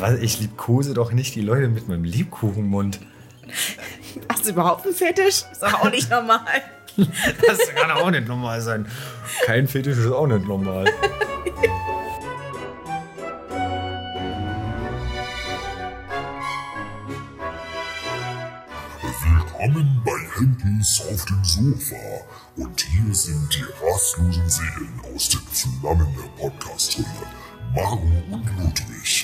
was, ich liebkose doch nicht die Leute mit meinem Liebkuchenmund. Hast du überhaupt einen Fetisch? Ist doch auch nicht normal. Das kann auch nicht normal sein. Kein Fetisch ist auch nicht normal. Willkommen bei Henkens auf dem Sofa. Und hier sind die rastlosen Seelen aus den Flammen der Podcast-Hölle. Maro und Ludwig.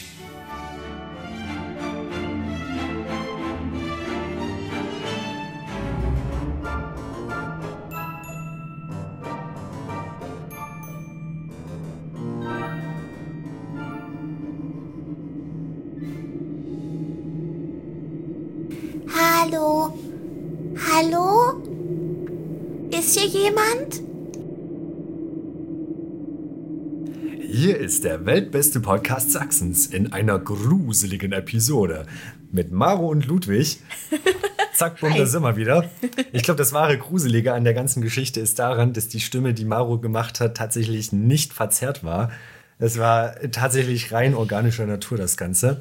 Hier jemand? Hier ist der weltbeste Podcast Sachsens in einer gruseligen Episode mit Maro und Ludwig. Zack, bumm, da sind wir wieder. Ich glaube, das wahre Gruselige an der ganzen Geschichte ist daran, dass die Stimme, die Maro gemacht hat, tatsächlich nicht verzerrt war. Es war tatsächlich rein organischer Natur, das Ganze.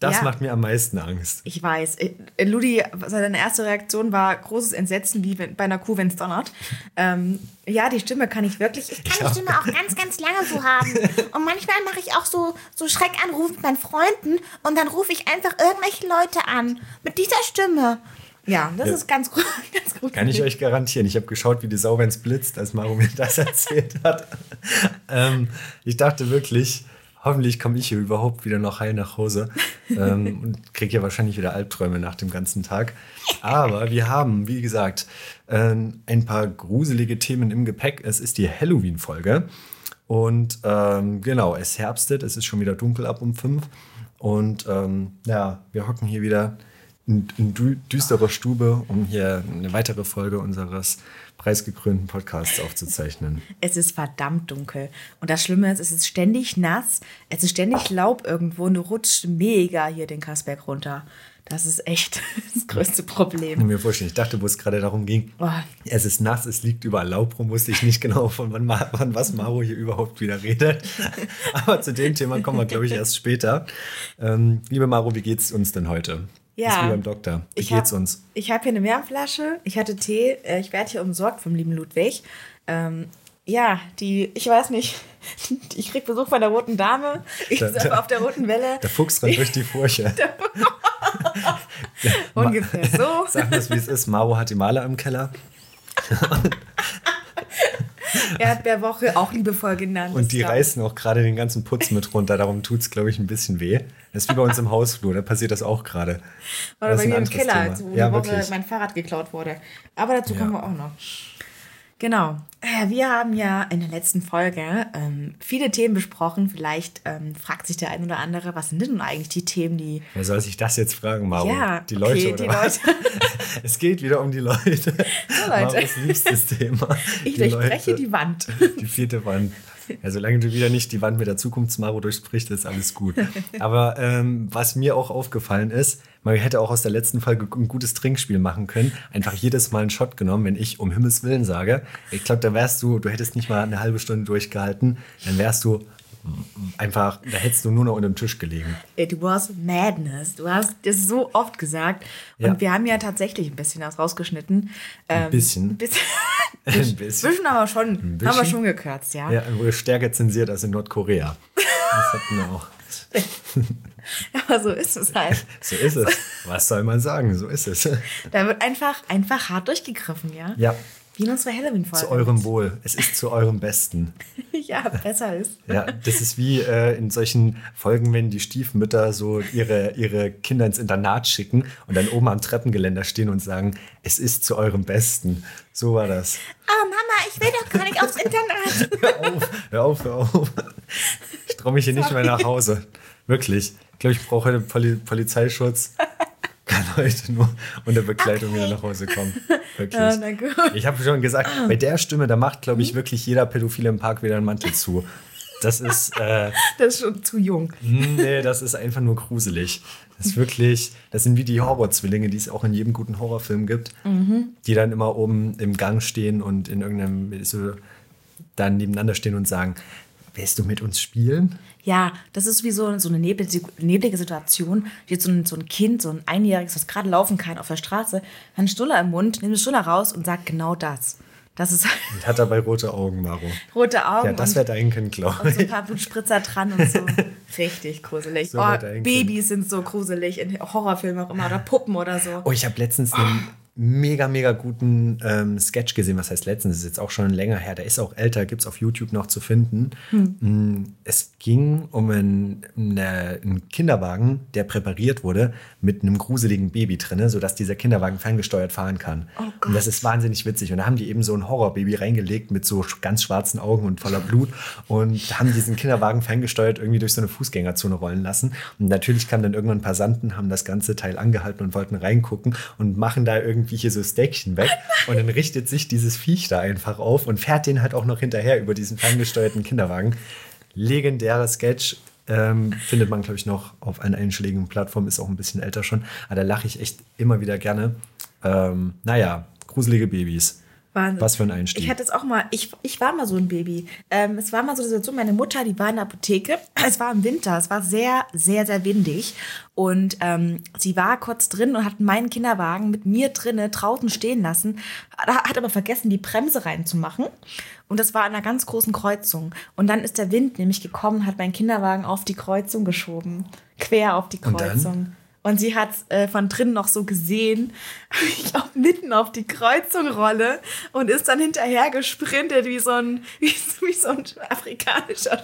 Das Ja. macht mir am meisten Angst. Ich weiß. Äh, Ludi, seine erste Reaktion war großes Entsetzen, wie wenn, bei einer Kuh, wenn es donnert. Ähm, ja, die Stimme kann ich wirklich. Ich kann die Stimme auch ganz, ganz lange so haben. Und manchmal mache ich auch so, so Schreckanrufe mit meinen Freunden und dann rufe ich einfach irgendwelche Leute an. Mit dieser Stimme. Ja, das Ja. ist ganz gut. Ganz gut Kann ich euch garantieren. Ich habe geschaut, wie die Sau, wenn's blitzt, als Maro mir das erzählt hat. ähm, ich dachte wirklich, hoffentlich komme ich hier überhaupt wieder noch heil nach Hause ähm, und kriege ja wahrscheinlich wieder Albträume nach dem ganzen Tag. Aber wir haben, wie gesagt, äh, ein paar gruselige Themen im Gepäck. Es ist die Halloween-Folge. Und ähm, genau, es herbstet, es ist schon wieder dunkel ab um fünf. Und ähm, ja, wir hocken hier wieder in, in dü düsterer Stube, um hier eine weitere Folge unseres preisgekrönten Podcasts aufzuzeichnen. Es ist verdammt dunkel. Und das Schlimme ist, es ist ständig nass, es ist ständig Laub irgendwo und du rutschst mega hier den Kassberg runter. Das ist echt das größte Ich Problem. kann mir vorstellen, ich dachte, wo es gerade darum ging, Oh. es ist nass, es liegt überall Laub rum, wusste ich nicht genau, von wann, von was Maro hier überhaupt wieder redet. Aber zu dem Thema kommen wir, glaube ich, erst später. Ähm, liebe Maro, wie geht's uns denn heute? Ja. Ist wie beim Doktor. Wie Ich geht's hab, uns? Ich habe hier eine Wärmflasche, ich hatte Tee, äh, ich werde hier umsorgt vom lieben Ludwig. Ähm, ja, die, ich weiß nicht, ich krieg Besuch von der roten Dame, ich Da- surfe auf der roten Welle. Der Fuchs rennt durch die Furche. Ungefähr so. Sag das, wie es ist. Maro hat die Maler im Keller Erdbeerwoche, auch liebevoll genannt. und die reißen auch gerade den ganzen Putz mit runter. Darum tut's, glaube ich, ein bisschen weh. Das ist wie bei uns im Hausflur, da passiert das auch gerade. Oder bei mir im Keller, Thema. wo Ja, die Woche wirklich. mein Fahrrad geklaut wurde. Aber dazu kommen Ja. wir auch noch. Genau. Äh, Wir haben ja in der letzten Folge ähm, viele Themen besprochen. Vielleicht ähm, fragt sich der ein oder andere, was sind denn nun eigentlich die Themen, die. Wer soll sich das jetzt fragen, Maro? Ja, die okay, Leute oder die was? Leute. es geht wieder um die Leute. Leute. Maros liebstes Thema. Ich Die durchbreche Leute. die Wand. Die vierte Wand. Ja, solange du wieder nicht die Wand mit der Zukunftsmaro durchsprichst, ist alles gut. Aber ähm, was mir auch aufgefallen ist, man hätte auch aus der letzten Folge ein gutes Trinkspiel machen können. Einfach jedes Mal einen Shot genommen, wenn ich um Himmels Willen sage. Ich glaube, da wärst du, du hättest nicht mal eine halbe Stunde durchgehalten, dann wärst du einfach, da hättest du nur noch unter dem Tisch gelegen. It was madness. Du hast das so oft gesagt. Und Ja. wir haben ja tatsächlich ein bisschen was rausgeschnitten. Ein bisschen. Ein bisschen. Ein bisschen. Zwischen aber schon, haben wir bisschen. schon gekürzt, ja. Ja, stärker zensiert als in Nordkorea. Das hatten wir auch. Aber so ist es halt. So ist es. Was soll man sagen? So ist es. Da wird einfach, einfach hart durchgegriffen, ja? Ja, Wie in unserer Halloween-Folge. zu eurem Wohl. Es ist zu eurem Besten. ja, besser ist. Ja, das ist wie äh, in solchen Folgen, wenn die Stiefmütter so ihre, ihre Kinder ins Internat schicken und dann oben am Treppengeländer stehen und sagen, es ist zu eurem Besten. So war das. Oh Mama, ich will doch gar nicht aufs Internat. Hör auf, hör auf, hör auf. Ich traue mich hier nicht mehr nach Hause. Wirklich. Ich glaube, ich brauche heute Poli Polizeischutz. Kann heute nur unter Begleitung wieder nach Hause kommen. Wirklich. Ja, na gut. Ich habe schon gesagt, bei der Stimme, da macht, glaube ich, wirklich jeder Pädophile im Park wieder einen Mantel zu. Das ist, äh, Das ist schon zu jung. nee, das ist einfach nur gruselig. Das ist wirklich, das sind wie die Horrorzwillinge, die es auch in jedem guten Horrorfilm gibt, die dann immer oben im Gang stehen und in irgendeinem, so, dann nebeneinander stehen und sagen, willst du mit uns spielen? Ja, das ist wie so, so eine neblige, neblige Situation. Steht so ein, so ein Kind, so ein Einjähriges, das gerade laufen kann auf der Straße, hat einen Stuller im Mund, nimmt den Stuller raus und sagt genau das. Das ist Und hat dabei rote Augen, Maro. rote Augen Ja, das wäre dein Kind, glaube und so ein ich. paar Blutspritzer dran und so. Richtig gruselig. So oh, Babys sind so gruselig in Horrorfilmen auch immer oder Puppen oder so. Oh, ich habe letztens einen mega, mega guten ähm, Sketch gesehen. Was heißt letztens? Das ist jetzt auch schon länger her. Der ist auch älter, gibt es auf YouTube noch zu finden. Mm, Es ging um einen, eine, einen Kinderwagen, der präpariert wurde mit einem gruseligen Baby drin, sodass dieser Kinderwagen ferngesteuert fahren kann. Und das ist wahnsinnig witzig. Und da haben die eben so ein Horrorbaby reingelegt mit so ganz schwarzen Augen und voller Blut und haben diesen Kinderwagen ferngesteuert irgendwie durch so eine Fußgängerzone rollen lassen. Und natürlich kamen dann irgendwann Passanten, haben das ganze Teil angehalten und wollten reingucken und machen da irgendwie hier so Stäckchen weg. Und dann richtet sich dieses Viech da einfach auf und fährt den halt auch noch hinterher über diesen ferngesteuerten Kinderwagen. Legendärer Sketch. Ähm, findet man, glaube ich, noch auf allen einschlägigen Plattformen, ist auch ein bisschen älter schon. Aber da lache ich echt immer wieder gerne. Ähm, naja, gruselige Babys. Wahnsinn. Was für ein Einstieg. Ich hatte es auch mal, ich, ich war mal so ein Baby. Ähm, es war mal so eine Situation, meine Mutter, die war in der Apotheke. Es war im Winter, es war sehr, sehr, sehr windig. Und ähm, sie war kurz drin und hat meinen Kinderwagen mit mir drinne draußen stehen lassen, hat aber vergessen, die Bremse reinzumachen. Und das war an einer ganz großen Kreuzung. Und dann ist der Wind nämlich gekommen, hat meinen Kinderwagen auf die Kreuzung geschoben. Quer auf die? Kreuzung. Und sie hat äh, von drinnen noch so gesehen, wie ich auch mitten auf die Kreuzung rolle und ist dann hinterher gesprintet wie so ein, wie, wie so ein afrikanischer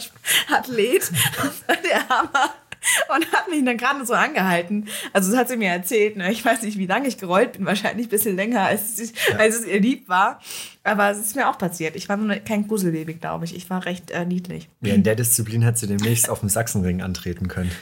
Athlet. Der Hammer. Und hat mich dann gerade so angehalten. Also das hat sie mir erzählt. Ne? Ich weiß nicht, wie lange ich gerollt bin. Wahrscheinlich ein bisschen länger, als es, als es ihr lieb war. Aber es ist mir auch passiert. Ich war nur kein Gruselbaby, glaube ich. Ich war recht äh, niedlich. Ja, in der Disziplin hat sie demnächst auf dem Sachsenring antreten können.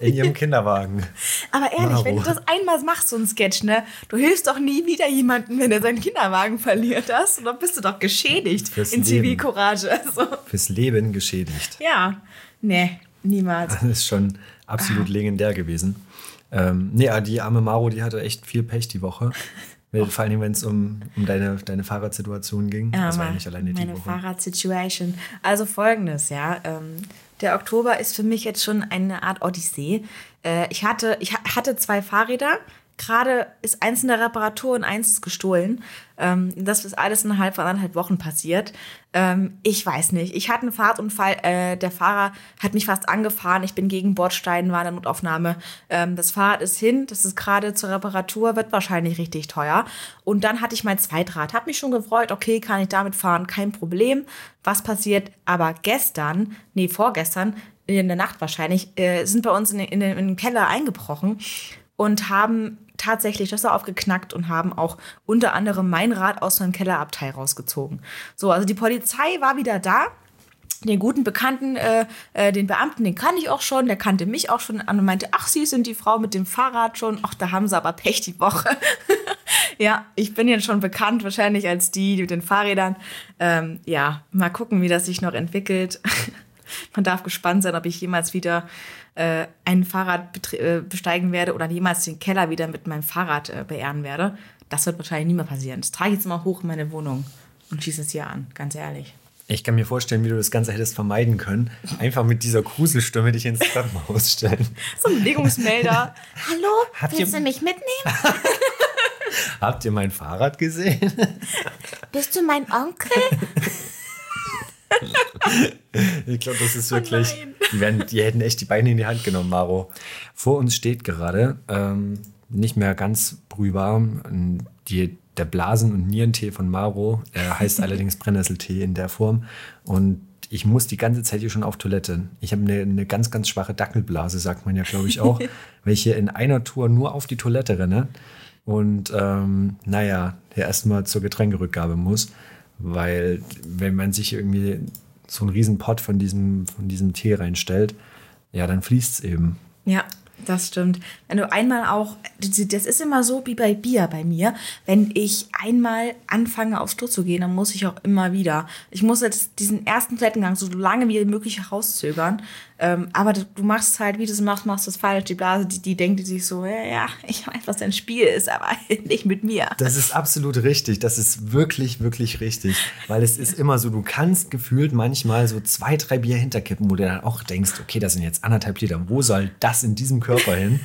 In ihrem Kinderwagen. Aber ehrlich, Maro. wenn du das einmal machst, so ein Sketch, ne, du hilfst doch nie wieder jemandem, wenn er seinen Kinderwagen verliert hast. Und dann bist du doch geschädigt Fürs in. Zivilcourage. Also, Fürs Leben geschädigt. ja, nee, niemals. Das ist schon absolut Ah. legendär gewesen. Ähm, nee, die arme Maro, die hatte echt viel Pech die Woche. Weil- Vor allem, wenn es um, um deine, deine Fahrradsituation ging. Ja, das war ja nicht alleine die meine Woche. Fahrradsituation. Also folgendes, ja. Ähm, der Oktober ist für mich jetzt schon eine Art Odyssee. Äh, ich, hatte, ich ha- hatte zwei Fahrräder. Gerade ist eins in der Reparatur und eins ist gestohlen. Ähm, das ist alles innerhalb von anderthalb Wochen passiert. Ähm, ich weiß nicht. Ich hatte einen Fahrtunfall. Äh, der Fahrer hat mich fast angefahren. Ich bin gegen Bordsteinen, war in der Notaufnahme. Ähm, das Fahrrad ist hin. Das ist gerade zur Reparatur, wird wahrscheinlich richtig teuer. Und dann hatte ich mein Zweitrad. Hab mich schon gefreut. Okay, kann ich damit fahren? Kein Problem. Was passiert? Aber gestern, nee, vorgestern, in der Nacht wahrscheinlich, äh, sind bei uns in, den- in den Keller eingebrochen und haben tatsächlich Schlösser aufgeknackt und haben auch unter anderem mein Rad aus meinem Kellerabteil rausgezogen. So, also die Polizei war wieder da. Den guten Bekannten, äh, äh, den Beamten, den kannte ich auch schon, der kannte mich auch schon an und meinte, ach, Sie sind die Frau mit dem Fahrrad schon. Ach, da haben sie aber Pech die Woche. ja, ich bin jetzt schon bekannt, wahrscheinlich als die mit den Fahrrädern. Ähm, ja, mal gucken, wie das sich noch entwickelt. Man darf gespannt sein, ob ich jemals wieder äh, ein Fahrrad äh, besteigen werde oder jemals den Keller wieder mit meinem Fahrrad äh, beehren werde. Das wird wahrscheinlich nie mehr passieren. Das trage ich jetzt mal hoch in meine Wohnung und schieße es hier an, ganz ehrlich. Ich kann mir vorstellen, wie du das Ganze hättest vermeiden können. Einfach mit dieser Gruselstimme dich ins Treppenhaus stellen. So ein Bewegungsmelder. Hallo, Habt willst ihr- du mich mitnehmen? Habt ihr mein Fahrrad gesehen? Bist du mein Onkel? Ich glaube, das ist wirklich. nein. die, werden, die hätten echt die Beine in die Hand genommen, Maro. Vor uns steht gerade, ähm, nicht mehr ganz brühwarm, die, der Blasen- und Nierentee von Maro. Er heißt allerdings Brennnesseltee in der Form. Und ich muss die ganze Zeit hier schon auf Toilette. Ich habe eine, eine ganz, ganz schwache Dackelblase, sagt man ja, glaube ich, auch. weil ich hier in einer Tour nur auf die Toilette renne. Und ähm, naja, der erstmal zur Getränkerückgabe muss. Weil, wenn man sich irgendwie so einen riesen Pott von diesem, von diesem Tee reinstellt, ja, dann fließt es eben. Ja, das stimmt. Wenn du einmal auch, das ist immer so wie bei Bier bei mir, wenn ich einmal anfange aufs Klo zu gehen, dann muss ich auch immer wieder. Ich muss jetzt diesen ersten Toilettengang so lange wie möglich herauszögern. Ähm, aber du, machst halt, wie du es machst, machst du es falsch. Die Blase, die, die denkt sich so, ja, ja, ich weiß, was dein Spiel ist, aber nicht mit mir. Das ist absolut richtig. Das ist wirklich, wirklich richtig. Weil es ist immer so, du kannst gefühlt manchmal so zwei, drei Bier hinterkippen, wo du dann auch denkst, okay, das sind jetzt anderthalb Liter. Wo soll das in diesem Körper hin?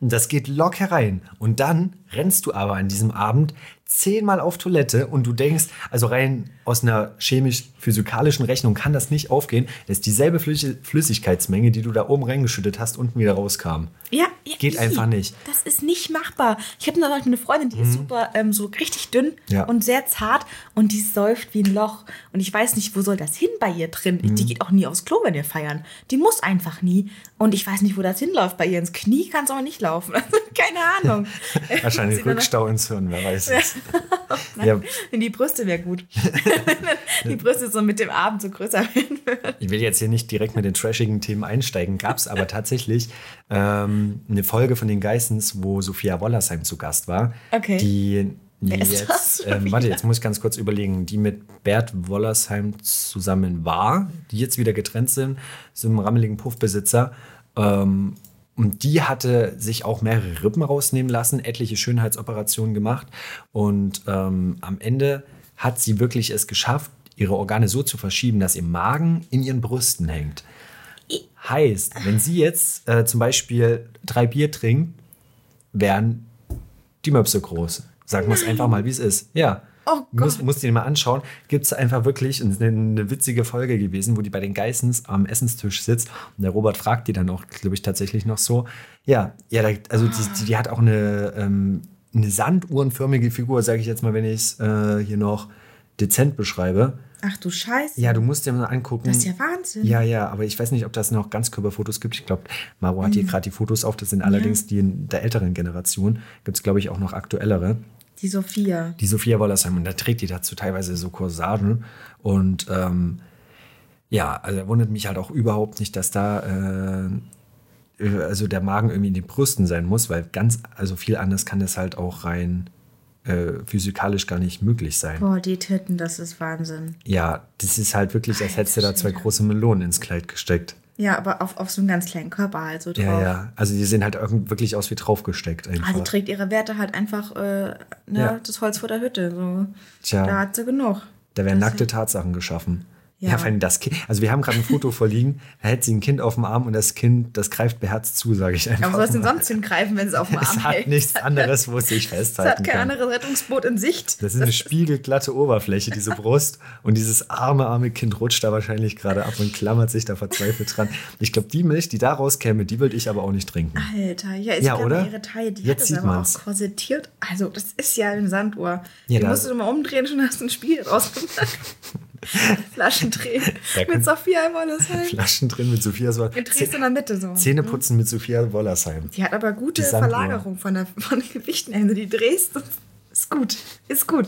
Und das geht locker rein. Und dann rennst du aber an diesem Abend zehnmal auf Toilette und du denkst, also rein aus einer chemisch-physikalischen Rechnung kann das nicht aufgehen, dass dieselbe Flüssi- Flüssigkeitsmenge, die du da oben reingeschüttet hast, unten wieder rauskam. Ja, ja, Geht i. einfach nicht. Das ist nicht machbar. Ich habe noch eine Freundin, die ist super, ähm, so richtig dünn Mhm. Ja. und sehr zart und die säuft wie ein Loch. Und ich weiß nicht, wo soll das hin bei ihr drin? Mhm. Die geht auch nie aufs Klo, wenn wir feiern. Die muss einfach nie. Und ich weiß nicht, wo das hinläuft. Bei ihr ins Knie kann es aber nicht laufen. Keine Ahnung. Wahrscheinlich Rückstau ins Hirn, wer weiß es. ja, In die Brüste wäre gut. die Brüste so mit dem Abend so größer werden würden. ich will jetzt hier nicht direkt mit den trashigen Themen einsteigen, gab es aber tatsächlich ähm, eine Folge von den Geissens, wo Sophia Wollersheim zu Gast war. Okay. Die jetzt, ähm, warte, jetzt muss ich ganz kurz überlegen, die mit Bert Wollersheim zusammen war, die jetzt wieder getrennt sind, so einem rammeligen Puffbesitzer. Ähm, und die hatte sich auch mehrere Rippen rausnehmen lassen, etliche Schönheitsoperationen gemacht. Und ähm, am Ende hat sie wirklich es geschafft, ihre Organe so zu verschieben, dass ihr Magen in ihren Brüsten hängt. Heißt, wenn sie jetzt äh, zum Beispiel drei Bier trinkt, wären die Möpse groß. Sagen wir es einfach mal, wie es ist. Ja. Oh Muss, musst du dir mal anschauen. Gibt es einfach wirklich eine, eine witzige Folge gewesen, wo die bei den Geissens am Essenstisch sitzt und der Robert fragt die dann auch, glaube ich, tatsächlich noch so. Ja, ja, also die, die, die hat auch eine, ähm, eine sanduhrenförmige Figur, sage ich jetzt mal, wenn ich es äh, hier noch dezent beschreibe. Ach du Scheiße. Ja, du musst dir mal angucken. Das ist ja Wahnsinn. Ja, ja, aber ich weiß nicht, ob das noch Ganzkörperfotos gibt. Ich glaube, Maro hat Mhm. hier gerade die Fotos auf. Das sind allerdings die in der älteren Generation. Gibt es, glaube ich, auch noch aktuellere. Die Sophia. Die Sophia Wollersheim. Und da trägt die dazu teilweise so Corsagen. Und ähm, ja, also wundert mich halt auch überhaupt nicht, dass da äh, also der Magen irgendwie in den Brüsten sein muss, weil ganz, also viel anders kann das halt auch rein äh, physikalisch gar nicht möglich sein. Boah, die Titten, das ist Wahnsinn. Ja, das ist halt wirklich, als hättest du da zwei große Melonen ins Kleid gesteckt. Ja, aber auf, auf so einem ganz kleinen Körper halt so drauf. Ja, ja. Also die sehen halt wirklich aus wie draufgesteckt einfach. Ah, die trägt ihre Werte halt einfach, äh, ne, Ja. das Holz vor der Hütte. So. Tja. Da hat sie genug. Da werden Das- nackte Tatsachen geschaffen. Ja, Ja. vor allem das Kind. Also wir haben gerade ein Foto vorliegen, da hält sie ein Kind auf dem Arm und das Kind, das greift beherzt zu, sage ich einfach. Aber wo soll es denn sonst hingreifen, wenn es auf dem Arm Es hat hält? nichts anderes, wo es sich Es festhalten hat kein kann. anderes Rettungsboot in Sicht. Das ist eine spiegelglatte Oberfläche, diese Brust. Und dieses arme, arme Kind rutscht da wahrscheinlich gerade ab und klammert sich da verzweifelt dran. Ich glaube, die Milch, die da rauskäme, die würde ich aber auch nicht trinken. Alter, ja, ich Ja, oder? ihre Taille, die Jetzt hat es sieht aber man's. auch korsettiert. Also, das ist ja ein Sanduhr. Ja, die musst du mal umdrehen, schon hast du ein Spiel rausgemacht. Flaschen drehen. Mit Sophia Wollersheim. Flaschen drin mit Sophia. So Du drehst in der Mitte so. Zähne putzen mit Sophia Wollersheim. Die hat aber gute. Verlagerung von, der, von den Gewichten. Wenn du die drehst, ist gut. Ist gut.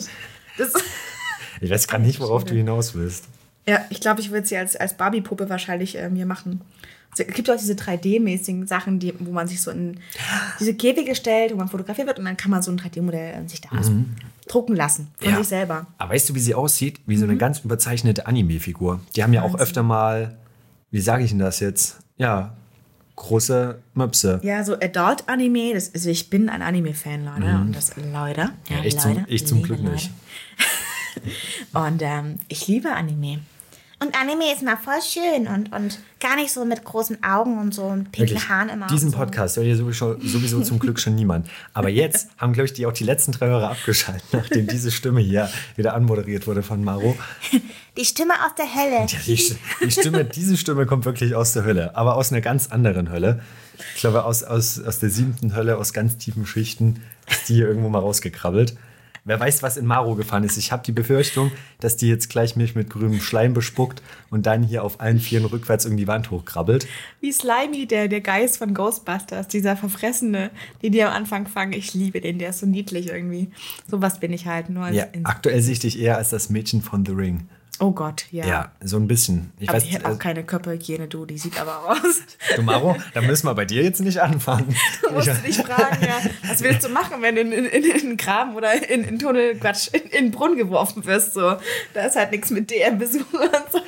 Das, Ich weiß gar nicht, worauf du hinaus willst. ja, ich glaube, ich würde sie als, als Barbie-Puppe wahrscheinlich äh, mir machen. Es gibt auch diese 3D-mäßigen Sachen, die, wo man sich so in diese Käfige stellt, wo man fotografiert wird und dann kann man so ein 3D-Modell äh, sich da drucken lassen. Von Mhm. Ja. sich selber. Aber weißt du, wie sie aussieht? Wie so Mhm. eine ganz überzeichnete Anime-Figur. Die haben ja auch öfter mal, wie sage ich denn das jetzt? Ja, große Möpse. Ja, so Adult-Anime, also ich bin ein Anime-Fan, Leute. Und das, Leute. Ja, ich zum- ich zum Glück nicht. Und ähm, ich liebe Anime. Und Anime ist mal voll schön und, und gar nicht so mit großen Augen und so und pinken Haaren immer. diesen so. Podcast hört hier sowieso, sowieso zum Glück schon niemand. Aber jetzt haben, glaube ich, die auch die letzten drei Hörer abgeschaltet, nachdem diese Stimme hier wieder anmoderiert wurde von Maro. Die Stimme aus der Hölle. Die, die Stimme, diese Stimme kommt wirklich aus der Hölle, aber aus einer ganz anderen Hölle. Ich glaube, aus, aus, aus der siebten Hölle, aus ganz tiefen Schichten, ist die hier irgendwo mal rausgekrabbelt. Wer weiß, was in Maro gefahren ist. Ich habe die Befürchtung, dass die jetzt gleich mich mit grünem Schleim bespuckt und dann hier auf allen Vieren rückwärts irgendwie die Wand hochkrabbelt. Wie Slimy, der, der Geist von Ghostbusters, dieser Verfressene, den die am Anfang fangen. Ich liebe den, der ist so niedlich irgendwie. Sowas bin ich halt nur als Ja, aktuell sehe ich dich eher als das Mädchen von The Ring. Oh Gott, ja. Ja, so ein bisschen. Ich aber weiß, ich hätte auch äh, keine Körperhygiene, du, die sieht aber aus. du Maro, da müssen wir bei dir jetzt nicht anfangen. Du musst dich fragen, ja, was willst du machen, wenn du in, in, in einen Graben oder in in Tunnel, Quatsch, in, in den Brunnen geworfen wirst? So. Da ist halt nichts mit DM-Besuch und so.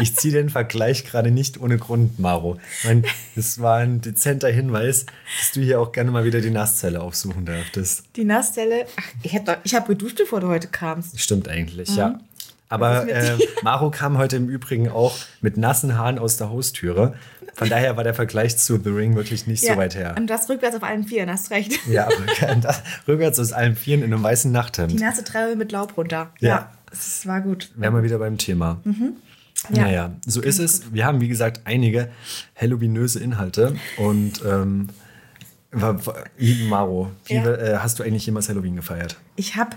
Ich ziehe den Vergleich gerade nicht ohne Grund, Maro. Ich meine, das war ein dezenter Hinweis, dass du hier auch gerne mal wieder die Nasszelle aufsuchen dürftest. Die Nasszelle, ach, ich habe hab geduscht, bevor du heute kamst. Stimmt eigentlich, ja. Aber äh, Maro kam heute im Übrigen auch mit nassen Haaren aus der Haustüre. Von daher war der Vergleich zu The Ring wirklich nicht so weit her. Und das rückwärts auf allen Vieren, hast recht. Ja, rückwärts, rückwärts aus allen Vieren in einem weißen Die Nachthemd. nasse Treppe mit Laub runter. Ja. das war gut. Wären wir wieder beim Thema. Mhm. Ja. Naja, so ist es. Wir haben, wie gesagt, einige Halloweenöse Inhalte. Und ähm, Maro, wie, Ja. äh, hast du eigentlich jemals Halloween gefeiert? Ich habe,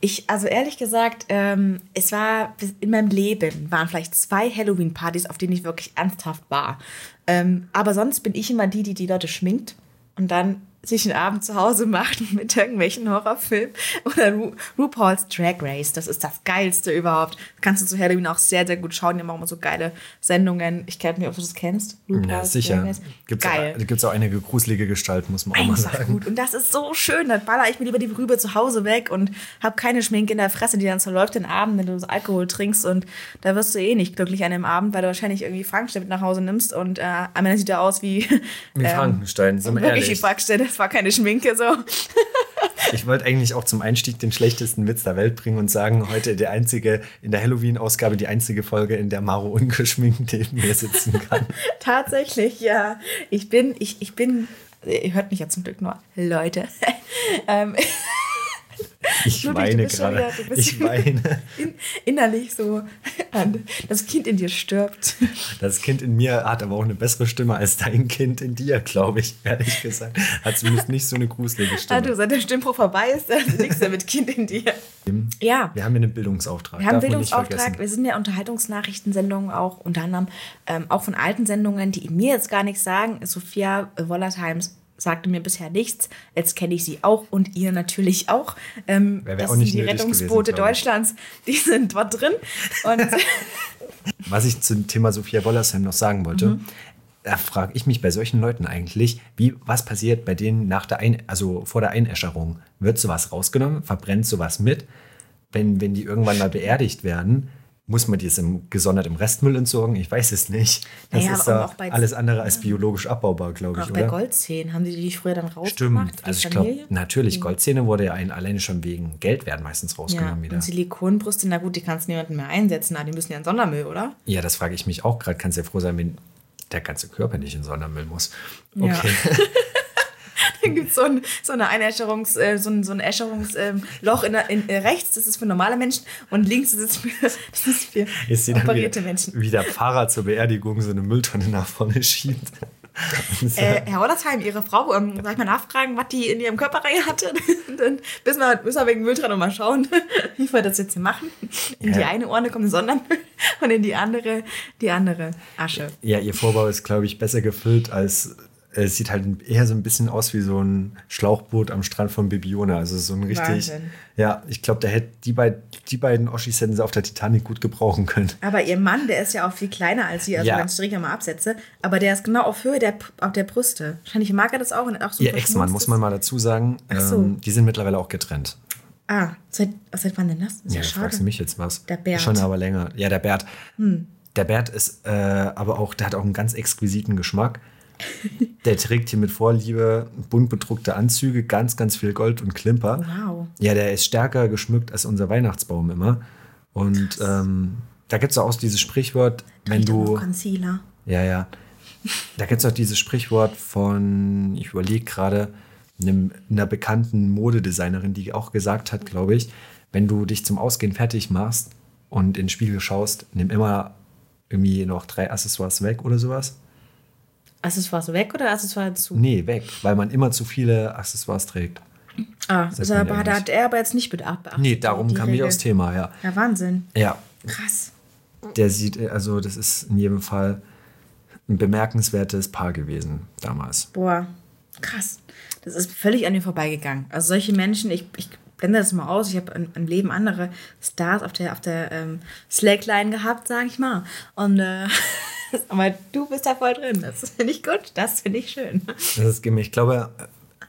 ich, also ehrlich gesagt, ähm, es war in meinem Leben waren vielleicht zwei Halloween-Partys, auf denen ich wirklich ernsthaft war. Ähm, aber sonst bin ich immer die, die die Leute schminkt und dann sich einen Abend zu Hause macht mit irgendwelchen Horrorfilmen oder Ru RuPaul's Drag Race. Das ist das Geilste überhaupt. Das kannst du zu Halloween auch sehr, sehr gut schauen. Die haben auch immer so geile Sendungen. Ich kenne nicht, ob du das kennst. Ja, sicher. Drag Race. Gibt Geil. es auch, einige gruselige Gestalten, muss man auch mal Einfach sagen. gut. Und das ist so schön. Dann baller ich mir lieber die Rübe zu Hause weg und habe keine Schminke in der Fresse, die dann zerläuft den Abend, wenn du so Alkohol trinkst. Und da wirst du eh nicht glücklich an dem Abend, weil du wahrscheinlich irgendwie Frankenstein mit nach Hause nimmst. Und äh, am Ende sieht er aus wie. Wie ähm, Frankenstein, sind wir Wirklich ehrlich. wie Frankenstein. Das war keine Schminke so. Ich wollte eigentlich auch zum Einstieg den schlechtesten Witz der Welt bringen und sagen, heute die einzige, in der Halloween-Ausgabe die einzige Folge, in der Maro ungeschminkt neben mir sitzen kann. Tatsächlich, ja. Ich bin, ich, ich bin. Ihr hört mich ja zum Glück nur, Leute. ähm, Ich Ludwig, weine gerade. Ich weine. in, innerlich so, an- das Kind in dir stirbt. Das Kind in mir hat aber auch eine bessere Stimme als dein Kind in dir, glaube ich, ehrlich gesagt. Hat zumindest nicht so eine gruselige Ah, Stimme. du, seit der Stimmbruch vorbei ist, dann ist nichts mehr mit Kind in dir. Ja. Wir haben hier einen Bildungsauftrag. Wir haben einen Bildungsauftrag. Wir sind ja Unterhaltungsnachrichtensendungen auch, unter anderem ähm, auch von alten Sendungen, die mir jetzt gar nichts sagen. Sophia Wollertheims sagte mir bisher nichts. Jetzt kenne ich sie auch und ihr natürlich auch. Ähm, Wäre das auch nicht sind die Rettungsboote gewesen. Deutschlands, die sind dort drin. Was ich zum Thema Sophia Wollersheim noch sagen wollte, Mhm. da frage ich mich bei solchen Leuten eigentlich, wie, was passiert bei denen nach der Ein also vor der Einäscherung? Wird sowas rausgenommen? Verbrennt sowas mit? Wenn, wenn die irgendwann mal beerdigt werden, muss man die jetzt im, gesondert im Restmüll entsorgen? Ich weiß es nicht. Das Naja, ist da auch bei- alles andere als biologisch abbaubar, glaube ich, auch bei oder? Goldzähnen haben die die früher dann rausgemacht. Stimmt. Also ich glaube, natürlich, Goldzähne wurde ja ein, alleine schon wegen Geld werden meistens Ja, rausgenommen wieder. und Silikonbrüste, na gut, die kannst du niemanden mehr einsetzen, na, die müssen ja in Sondermüll, oder? Ja, das frage ich mich auch gerade. Kannst ja froh sein, wenn der ganze Körper nicht in Sondermüll muss. Ja. Dann gibt so ein, so eine Einäscherungs, äh, so ein, so ein Äscherungsloch ähm, in, in, äh, rechts, das ist für normale Menschen und links ist es für, das ist für dann operierte wie, Menschen. wie der Pfarrer zur Beerdigung so eine Mülltonne nach vorne schiebt. Äh, Herr Ollersheim, Ihre Frau, ähm, soll ich mal nachfragen, was die in ihrem Körperreihe hatte? Dann müssen wir, müssen wir wegen Müll dran und mal schauen, wie wir das jetzt hier machen. In die Ja. eine Urne kommt Sondermüll und in die andere die andere Asche. Ja, ihr Vorbau ist, glaube ich, besser gefüllt als. Es sieht halt eher so ein bisschen aus wie so ein Schlauchboot am Strand von Bibione. Also so ein richtig. Wahnsinn. Ja, ich glaube, da hätte die, beid, die beiden Oschis hätten sie auf der Titanic gut gebrauchen können. Aber ihr Mann, der ist ja auch viel kleiner als sie, also Ja. wenn ich direkt mal absetze, aber der ist genau auf Höhe der, auf der Brüste. Wahrscheinlich mag er das auch. Und auch so Ihr Ex-Mann, muss man mal dazu sagen. Ach so. Ähm, die sind mittlerweile auch getrennt. Ah, seit, seit wann denn das? Ist Ja, ja, da fragst du schade. mich jetzt was. Der Bert. Hm. Schon aber länger. Ja, der Bert. Der Bert ist äh, aber auch, der hat auch einen ganz exquisiten Geschmack. Der trägt hier mit Vorliebe bunt bedruckte Anzüge, ganz, ganz viel Gold und Klimper. Wow. Ja, der ist stärker geschmückt als unser Weihnachtsbaum immer. Und ähm, da gibt es auch dieses Sprichwort, wenn auch du. Concealer. Ja, ja. Da gibt es auch dieses Sprichwort von, ich überlege gerade, einem, einer bekannten Modedesignerin, die auch gesagt hat, glaube ich, wenn du dich zum Ausgehen fertig machst und in den Spiegel schaust, nimm immer irgendwie noch drei Accessoires weg oder sowas. Accessoires weg oder Accessoires zu? Nee, weg, weil man immer zu viele Accessoires trägt. Ah, also, man aber ja da hat er aber jetzt nicht bedacht. beachtet, Nee, darum kam ich Regel. aufs Thema, ja. Ja, Wahnsinn. Ja, Krass. der sieht, also das ist in jedem Fall ein bemerkenswertes Paar gewesen damals. Boah, krass. Das ist völlig an mir vorbeigegangen. Also solche Menschen, ich, ich blende das mal aus. Ich habe ein Leben andere Stars auf der, auf der ähm, Slackline gehabt, sage ich mal. Und äh, aber du bist da voll drin. Das finde ich gut. Das finde ich schön. Das ist gemein. Ich glaube,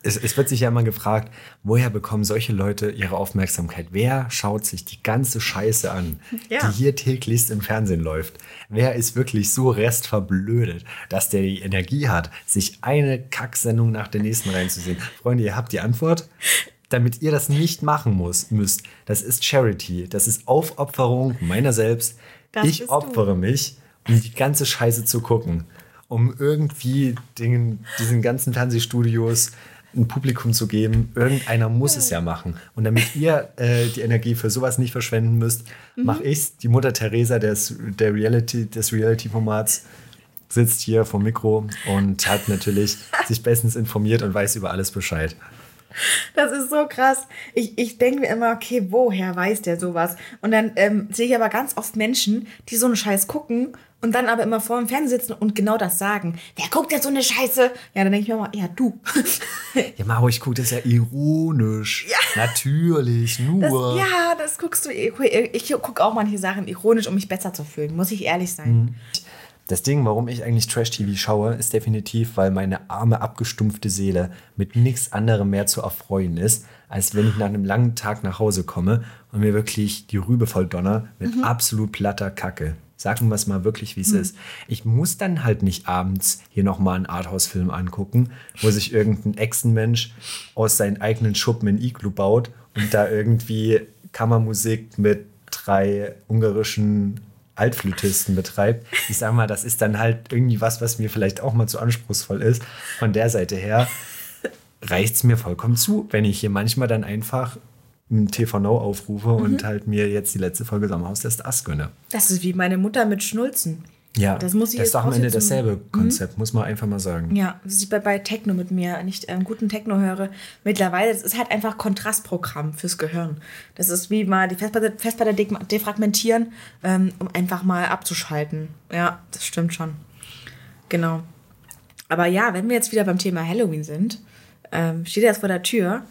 es, es wird sich ja immer gefragt, woher bekommen solche Leute ihre Aufmerksamkeit? Wer schaut sich die ganze Scheiße an, Ja. die hier täglichst im Fernsehen läuft? Wer ist wirklich so restverblödet, dass der die Energie hat, sich eine Kacksendung nach der nächsten reinzusehen? Freunde, ihr habt die Antwort. Damit ihr das nicht machen muss, müsst, das ist Charity, das ist Aufopferung meiner selbst. Das ich bist du. opfere mich, die ganze Scheiße zu gucken, um irgendwie den, diesen ganzen Fernsehstudios ein Publikum zu geben. Irgendeiner muss es ja machen. Und damit ihr äh, die Energie für sowas nicht verschwenden müsst, Mhm. mache ich's. Die Mutter Teresa des, der Reality, des Reality-Formats sitzt hier vom Mikro und hat natürlich sich bestens informiert und weiß über alles Bescheid. Das ist so krass. Ich, ich denke mir immer, okay, woher weiß der sowas? Und dann ähm, sehe ich aber ganz oft Menschen, die so einen Scheiß gucken und dann aber immer vor dem Fernseher sitzen und genau das sagen. Wer guckt jetzt so eine Scheiße? Ja, dann denke ich mir mal, ja, du. Ja, Maro, ich gucke das ja ironisch. Natürlich, Das, nur. ja, das guckst du. Ich, ich gucke auch manche Sachen ironisch, um mich besser zu fühlen, muss ich ehrlich sein. Das Ding, warum ich eigentlich Trash-TV schaue, ist definitiv, weil meine arme, abgestumpfte Seele mit nichts anderem mehr zu erfreuen ist, als wenn ich nach einem langen Tag nach Hause komme und mir wirklich die Rübe voll donner mit absolut platter Kacke. Sagen wir es mal wirklich, wie es ist. Ich muss dann halt nicht abends hier nochmal einen Arthouse-Film angucken, wo sich irgendein Echsenmensch aus seinen eigenen Schuppen in Iglu baut und da irgendwie Kammermusik mit drei ungarischen Altflötisten betreibt. Ich sag mal, das ist dann halt irgendwie was, was mir vielleicht auch mal zu anspruchsvoll ist. Von der Seite her reicht es mir vollkommen zu, wenn ich hier manchmal dann einfach ein TV Now aufrufe und halt mir jetzt die letzte Folge Sommerhaus der Stars gönne. Das ist wie meine Mutter mit Schnulzen. Ja, Das muss ich das ist doch am Ende dasselbe Konzept, muss man einfach mal sagen. Ja, das ist bei, bei Techno mit mir, nicht ähm, guten Techno höre. Mittlerweile, das ist halt einfach Kontrastprogramm fürs Gehirn. Das ist wie mal die Festplatte, Festplatte de- defragmentieren, ähm, um einfach mal abzuschalten. Ja, das stimmt schon. Genau. Aber ja, wenn wir jetzt wieder beim Thema Halloween sind, ähm, steht er jetzt vor der Tür.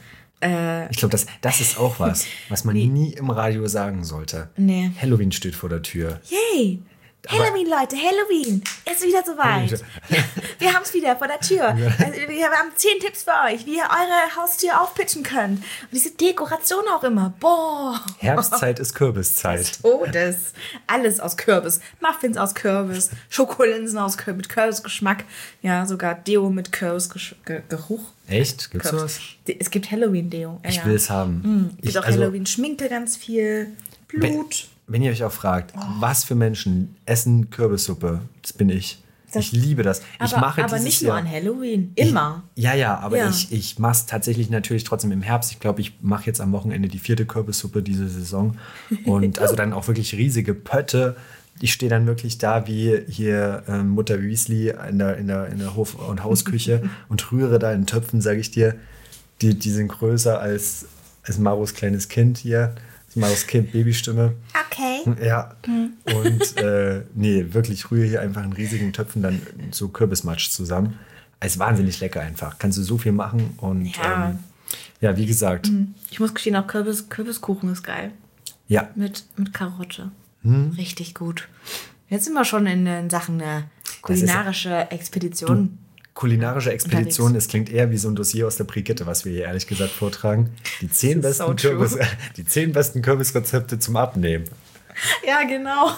Äh, Ich glaube, das, das ist auch was, was man nie im Radio sagen sollte. Nee. Halloween steht vor der Tür. yay! Halloween, Leute, Halloween! Ist wieder soweit. Wir haben es wieder vor der Tür. Also, wir, haben zehn Tipps für euch, wie ihr eure Haustür aufpitchen könnt. Und diese Dekoration auch immer. Boah! Herbstzeit ist Kürbiszeit. Todes. Alles aus Kürbis. Muffins aus Kürbis. Schokolinsen aus Kürbis mit Kürbisgeschmack. Ja, sogar Deo mit Kürbisgeruch. Echt? Gibt's sowas? Es gibt Halloween-Deo. Ja, Ich will es haben. Es gibt Ich, auch also, Halloween-Schminke ganz viel. Blut. Wenn ihr euch auch fragt, was für Menschen essen Kürbissuppe, das bin ich. Das- ich liebe das. Ich aber mache aber nicht Jahr, nur an Halloween. Immer. Ja, ja, aber Ja. ich, ich mache es tatsächlich natürlich trotzdem im Herbst. Ich glaube, ich mache jetzt am Wochenende die vierte Kürbissuppe diese Saison. Und also dann auch wirklich riesige Pötte. Ich stehe dann wirklich da wie hier ähm, Mutter Weasley in der, in der, in der Hof- und Hausküche und rühre da in Töpfen, sage ich dir. Die, die sind größer als, als Maros kleines Kind hier. Das ist Maros Kind, Babystimme. Okay. Ja. Und äh, nee, wirklich rühre hier einfach in riesigen Töpfen dann so Kürbismatsch zusammen. Es ist wahnsinnig lecker einfach. Kannst du so viel machen und Ja. ähm, ja, wie gesagt, Ich muss gestehen, auch Kürbis, Kürbiskuchen ist geil. ja, Mit, mit Karotte. Hm? Richtig gut. Jetzt sind wir schon in, in Sachen äh, kulinarische Expedition. Kulinarische Expedition, Unterwegs. es klingt eher wie so ein Dossier aus der Brigitte, was wir hier ehrlich gesagt vortragen. Die zehn, besten. Kürbis, die zehn besten Kürbisrezepte zum Abnehmen. Ja, genau.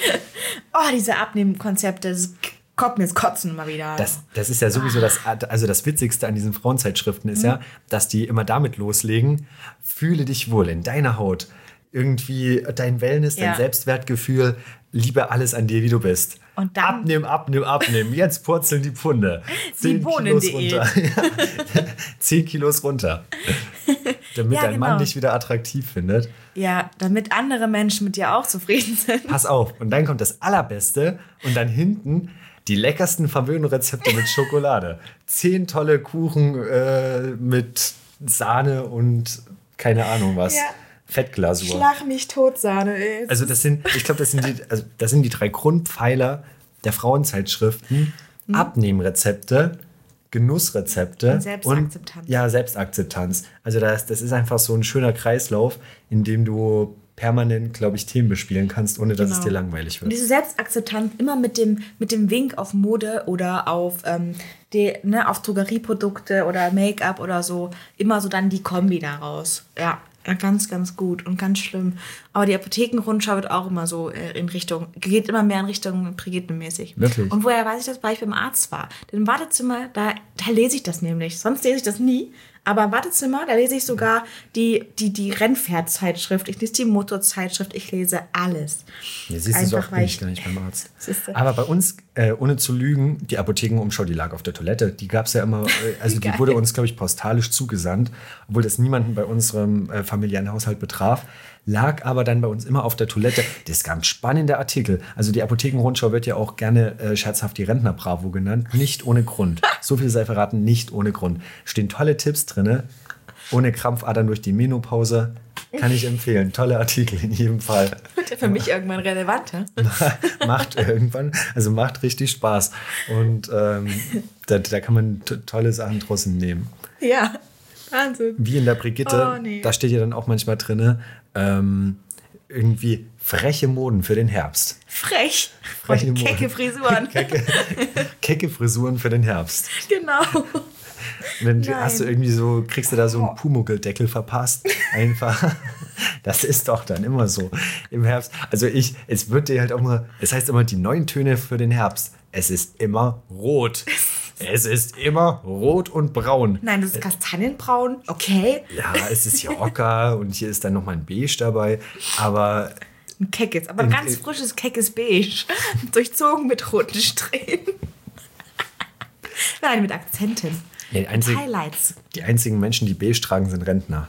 oh, diese Abnehmkonzepte, das kommt mir jetzt kotzen immer wieder. Das, das ist ja sowieso das, also das Witzigste an diesen Frauenzeitschriften ist ja, dass die immer damit loslegen, fühle dich wohl in deiner Haut. Irgendwie dein Wellness, dein Ja. Selbstwertgefühl, liebe alles an dir, wie du bist. Und dann- abnehmen, abnehmen, abnehmen. Jetzt purzeln die Pfunde. Zehn Kilos runter. Zehn Kilos runter. Damit Ja, dein Mann genau. dich wieder attraktiv findet. ja, damit andere Menschen mit dir auch zufrieden sind. Pass auf. Und dann kommt das Allerbeste und dann hinten die leckersten Verwöhnrezepte mit Schokolade. Zehn tolle Kuchen äh, mit Sahne und keine Ahnung was. Ja. Fettglasur. Schlag mich tot, Sahne. Ey. Also das sind, ich glaube, das sind die, also das sind die drei Grundpfeiler der Frauenzeitschriften. Mhm. Abnehmrezepte, Genussrezepte Und Selbstakzeptanz. ja, Selbstakzeptanz. Also das, das ist einfach so ein schöner Kreislauf, in dem du permanent, glaube ich, Themen bespielen kannst, ohne dass es Genau. dir langweilig Und wird. diese Selbstakzeptanz immer mit dem, mit dem Wink auf Mode oder auf, ähm, die, ne, auf Drogerieprodukte oder Make-up oder so. Immer so dann die Kombi daraus. Ja, ganz, ganz gut und ganz schlimm. Aber die Apothekenrundschau wird auch immer so äh, in Richtung, geht immer mehr in Richtung Brigitte-mäßig. Wirklich? Und woher weiß ich das? Weil ich beim Arzt war. Denn im Wartezimmer, da, da lese ich das nämlich. Sonst lese ich das nie. Aber im Wartezimmer, da lese ich sogar die, die, die Rennpferdzeitschrift, ich lese die Motorzeitschrift, ich lese alles. Ja, siehst du, so Einfach, oft bin ich gar nicht beim Arzt. Aber bei uns, äh, ohne zu lügen, die Apothekenumschau, die lag auf der Toilette. Die gab es ja immer, äh, also die wurde uns, glaube ich, postalisch zugesandt, obwohl das niemanden bei unserem äh, familiären Haushalt betraf. Lag aber dann bei uns immer auf der Toilette. Das ist ganz spannender Artikel. Also die Apothekenrundschau wird ja auch gerne äh, scherzhaft die Rentner-Bravo genannt. Nicht ohne Grund. So viel sei verraten, nicht ohne Grund. Stehen tolle Tipps drin. Ohne Krampfadern durch die Menopause. Kann ich empfehlen. Tolle Artikel in jedem Fall. Wird ja für mich irgendwann relevanter. macht irgendwann, also macht richtig Spaß. Und ähm, da, da kann man tolle Sachen draußen nehmen. Ja, Wahnsinn. Wie in der Brigitte, Oh, nee. da steht ja dann auch manchmal drin, ähm, irgendwie freche Moden für den Herbst. Frech. Freche Moden. kecke Frisuren. Kecke, kecke Frisuren für den Herbst. genau. Und dann hast du irgendwie so, kriegst du da so einen Pumuckeldeckel verpasst. Einfach. Das ist doch dann immer so im Herbst. Also ich, es wird dir halt auch mal, es heißt immer die neuen Töne für den Herbst. Es ist immer rot. Es ist immer rot und braun. Nein, das ist Kastanienbraun. Okay. Ja, es ist hier ocker und hier ist dann nochmal ein Beige dabei. Aber Ein keckes, aber In- ganz frisches, keckes Beige. Durchzogen mit roten Strähnen. Nein, mit Akzenten. Ja, die, einzig, Highlights. die einzigen Menschen, die beige tragen, sind Rentner.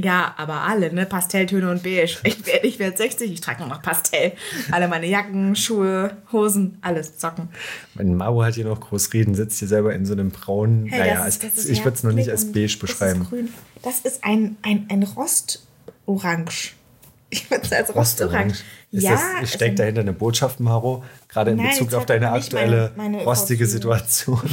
Ja, aber alle, ne? Pastelltöne und beige. Ich werde ich werd 60, ich trage nur noch Pastell. Alle meine Jacken, Schuhe, Hosen, alles, Socken. Mein Maro hat hier noch groß reden, sitzt hier selber in so einem braunen. Hey, naja, das ist- das ist ich würde es noch nicht als beige das beschreiben. Ist grün. Das ist ein, ein, ein Rostorange. Ich würde es als Rostorange. Rostorange. Ja, das, es steckt dahinter eine Botschaft, Maro? Gerade in Nein, Bezug auf deine aktuelle meine- meine rostige. Situation.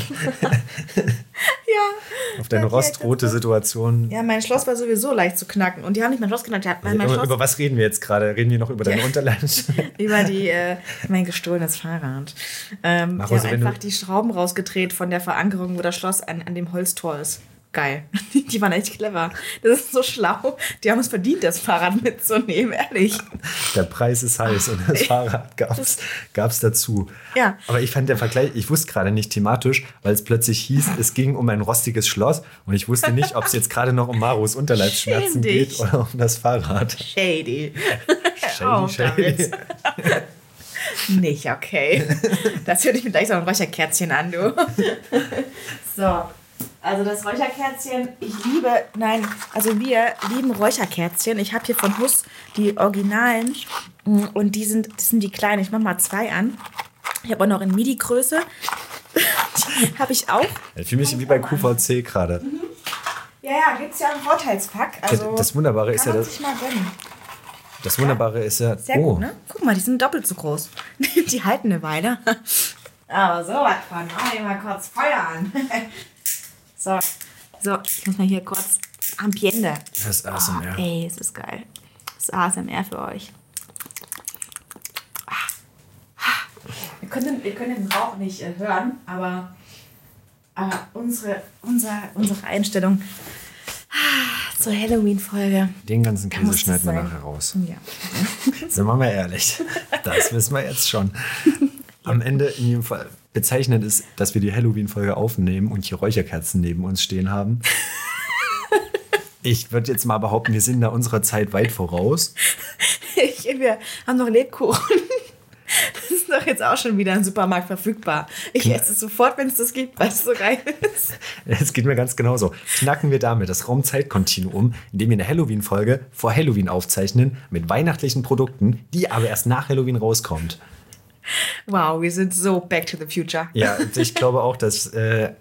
Ja. auf deine rostrote Situation. Ja, mein Schloss war sowieso leicht zu knacken. Und die haben nicht mein Schloss genannt. Mein, mein über, Schloss über was reden wir jetzt gerade? Reden wir noch über deine Ja. Über die, äh, mein gestohlenes Fahrrad. Ähm, Mach die also, haben einfach die Schrauben rausgedreht von der Verankerung, wo das Schloss an, an dem Holztor ist. Geil. Die waren echt clever. Das ist so schlau. Die haben es verdient, das Fahrrad mitzunehmen, ehrlich. Der Preis ist heiß und das Fahrrad gab es dazu. Ja. Aber ich fand der Vergleich, ich wusste gerade nicht thematisch, weil es plötzlich hieß, es ging um ein rostiges Schloss und ich wusste nicht, ob es jetzt gerade noch um Maros Unterleibsschmerzen Schäm dich. geht oder um das Fahrrad. Shady. Shady, Oh, shady. Nicht okay. Das hört ich mir gleich so ein Räucherkerzchen an, du. So. Also das Räucherkerzchen, ich liebe, nein, also wir lieben Räucherkerzchen. Ich habe hier von Huss die Originalen mm, und die sind, das sind die kleinen. Ich mache mal zwei an. Ich habe auch noch in MIDI-Größe. habe ich auch. Ich fühle mich wie bei QVC gerade. Ja, ja, gibt es ja im Vorteilspack. Also Das Wunderbare ist ja, gönnen. Das Wunderbare ist ja. Sehr oh, gut, ne? Guck mal, die sind doppelt so groß. Die halten eine Weile. Aber so was von. Mach mal kurz Feuer an. So. So, ich muss mal hier kurz Ambiente. Das ist ASMR. Ey, es ist geil. Das ist ASMR für euch. Ah. Ah. Wir können, wir können den Rauch nicht äh, hören, aber, aber unsere, unser, unsere Einstellung ah, zur Halloween-Folge. Den ganzen Käse schneiden wir nachher raus. Ja. Sind wir mal ehrlich. Das wissen wir jetzt schon. Am Ende in jedem Fall bezeichnend ist, dass wir die Halloween-Folge aufnehmen und hier Räucherkerzen neben uns stehen haben. Ich würde jetzt mal behaupten, wir sind da unserer Zeit weit voraus. Ich, wir haben noch Lebkuchen. Das ist doch jetzt auch schon wieder im Supermarkt verfügbar. Ich esse es sofort, wenn es das gibt, weil es so geil ist. Es geht mir ganz genauso. Knacken wir damit das Raumzeitkontinuum, indem wir eine Halloween-Folge vor Halloween aufzeichnen mit weihnachtlichen Produkten, die aber erst nach Halloween rauskommt. Wow, wir sind so back to the future. Ja, und ich glaube auch, dass äh,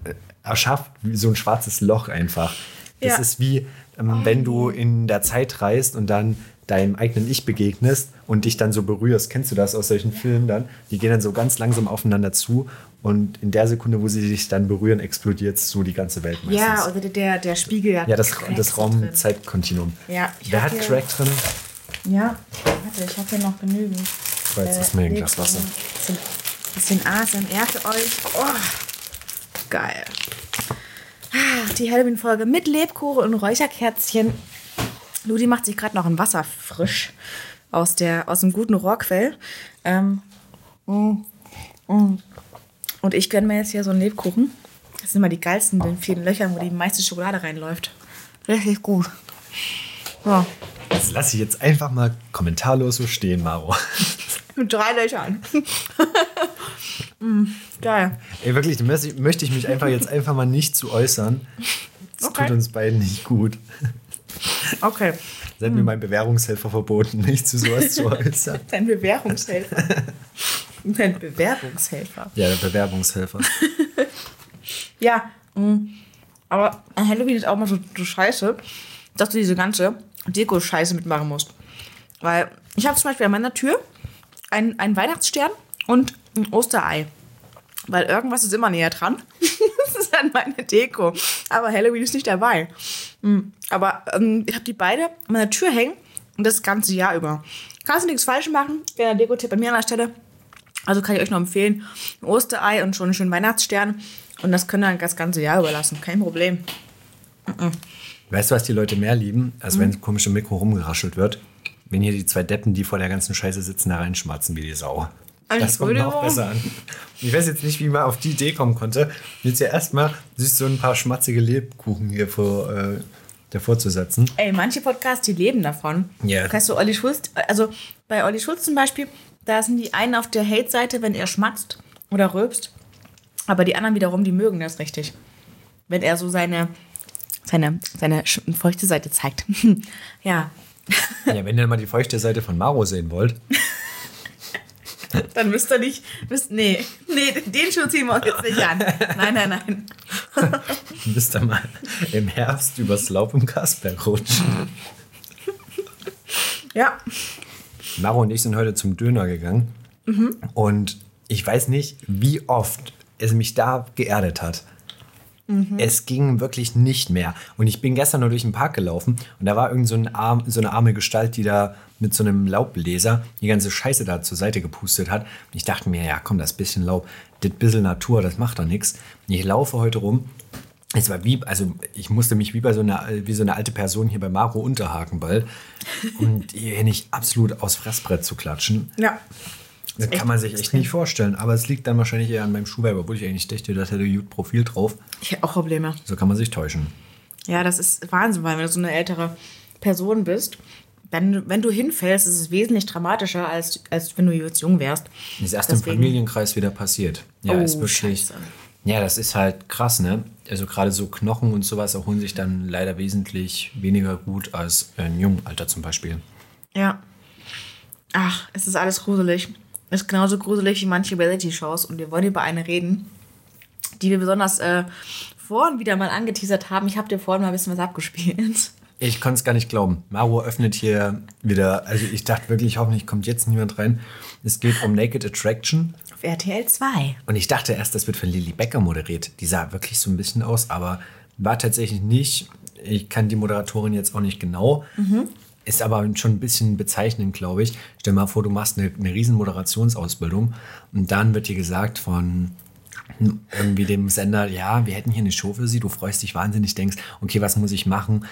erschafft so ein schwarzes Loch einfach. Das Ja. ist wie, ähm, wenn du in der Zeit reist und dann deinem eigenen Ich begegnest und dich dann so berührst. Kennst du das aus solchen Filmen dann? Die gehen dann so ganz langsam aufeinander zu und in der Sekunde, wo sie sich dann berühren, explodiert so die ganze Welt meistens. Ja, oder der, der Spiegel hat ja, das, Cracks das. Raum-Zeit-Kontinuum. Ja, Wer hat Crack drin? Ja, warte, ich habe hier noch genügend. So, jetzt ist mir ein Glas Wasser. Bisschen, bisschen ASMR für euch. Oh, geil. Ah, Die Halloween-Folge mit Lebkuchen und Räucherkerzchen. Ludi macht sich gerade noch ein Wasser frisch aus, der, aus dem guten Rohrquell. Ähm, mm, mm. Und ich gönne mir jetzt hier so einen Lebkuchen. Das sind immer die geilsten mit den vielen Löchern, wo die meiste Schokolade reinläuft. Richtig gut. Ja. Das lasse ich jetzt einfach mal kommentarlos so stehen, Maro. Mit drei Löchern. mm, geil. Ey, wirklich, möchte ich- mich einfach jetzt einfach mal nicht zu äußern. Das Okay. tut uns beiden nicht gut. Okay. Das hat mir mein Bewährungshelfer verboten, nicht zu sowas zu äußern. Dein Bewerbungshelfer. Dein Bewerbungshelfer. Ja, der Bewerbungshelfer. Ja. mm. Aber an Halloween ist auch mal so, so scheiße, dass du diese ganze Deko-Scheiße mitmachen musst. Weil ich habe zum Beispiel an meiner Tür einen, einen Weihnachtsstern und ein Osterei. Weil irgendwas ist immer näher dran. das ist dann meine Deko. Aber Halloween ist nicht dabei. Mm, Aber ähm, ich habe die beide an meiner Tür hängen und das ganze Jahr über. Kannst du nichts falsch machen. Der Deko-Tipp bei mir an der Stelle. Also kann ich euch noch empfehlen, ein Osterei und schon einen schönen Weihnachtsstern. Und das könnt ihr dann das ganze Jahr überlassen. Kein Problem. Weißt du, was die Leute mehr lieben, als wenn komisch im Mikro rumgeraschelt wird? Wenn hier die zwei Deppen, die vor der ganzen Scheiße sitzen, da reinschmatzen wie die Sau. Das kommt Entschuldigung. besser an. Ich weiß jetzt nicht, wie man auf die Idee kommen konnte, jetzt ja erstmal sich so ein paar schmatzige Lebkuchen hier vor, äh, davor zu setzen. Ey, manche Podcasts, die leben davon. Ja. Weißt du, Olli Schulz, also bei Olli Schulz zum Beispiel, da sind die einen auf der Hate-Seite, wenn er schmatzt oder rülpst. Aber die anderen wiederum, die mögen das richtig. Wenn er so seine, seine, seine feuchte Seite zeigt. ja, Ja, wenn ihr mal die feuchte Seite von Maro sehen wollt, dann müsst ihr nicht, müsst, nee, nee, den Schuh ziehen wir uns jetzt nicht an. Nein, nein, nein. müsst ihr mal im Herbst übers Laub im Kasberg rutschen. Ja, Maro und ich sind heute zum Döner gegangen. Und ich weiß nicht, wie oft es mich da geerdet hat. Es ging wirklich nicht mehr. Und ich bin gestern nur durch den Park gelaufen und da war irgend so, ein arm, so eine arme Gestalt, die da mit so einem Laubbläser die ganze Scheiße da zur Seite gepustet hat. Und ich dachte mir, ja komm, das bisschen Laub, das bisschen Natur, das macht doch nichts. Ich laufe heute rum. Es war wie, also ich musste mich wie bei so einer, wie so eine alte Person hier bei Maro unterhaken bald. Und hier nicht absolut aufs Fressbrett zu klatschen. ja. Das kann man sich echt nicht vorstellen. Aber es liegt dann wahrscheinlich eher an meinem Schuhwerk, obwohl ich eigentlich dachte, das hätte gut Profil drauf. Ich habe auch Probleme. So kann man sich täuschen. Ja, das ist Wahnsinn, weil wenn du so eine ältere Person bist, dann, wenn du hinfällst, ist es wesentlich dramatischer, als, als wenn du jetzt jung wärst. Das ist erst Deswegen- im Familienkreis wieder passiert. Ja, Oh, ist wirklich. Scheiße. Ja, das ist halt krass, ne? Also gerade so Knochen und sowas erholen sich dann leider wesentlich weniger gut als im jungen Alter zum Beispiel. Ja. Ach, es ist alles gruselig. Ist genauso gruselig wie manche Reality-Shows. Und wir wollen über eine reden, die wir besonders äh, vorhin wieder mal angeteasert haben. Ich habe dir vorhin mal ein bisschen was abgespielt. Ich konnte es gar nicht glauben. Maro öffnet hier wieder, also ich dachte wirklich, hoffentlich kommt jetzt niemand rein. Es geht um Naked Attraction. Auf RTL 2. Und ich dachte erst, das wird von Lilly Becker moderiert. Die sah wirklich so ein bisschen aus, aber war tatsächlich nicht. Ich kann die Moderatorin jetzt auch nicht genau. Ist aber schon ein bisschen bezeichnend, glaube ich. Stell dir mal vor, du machst eine, eine riesen Moderationsausbildung und dann wird dir gesagt von irgendwie dem Sender, ja, wir hätten hier eine Show für Sie, du freust dich wahnsinnig, denkst, okay, was muss ich machen?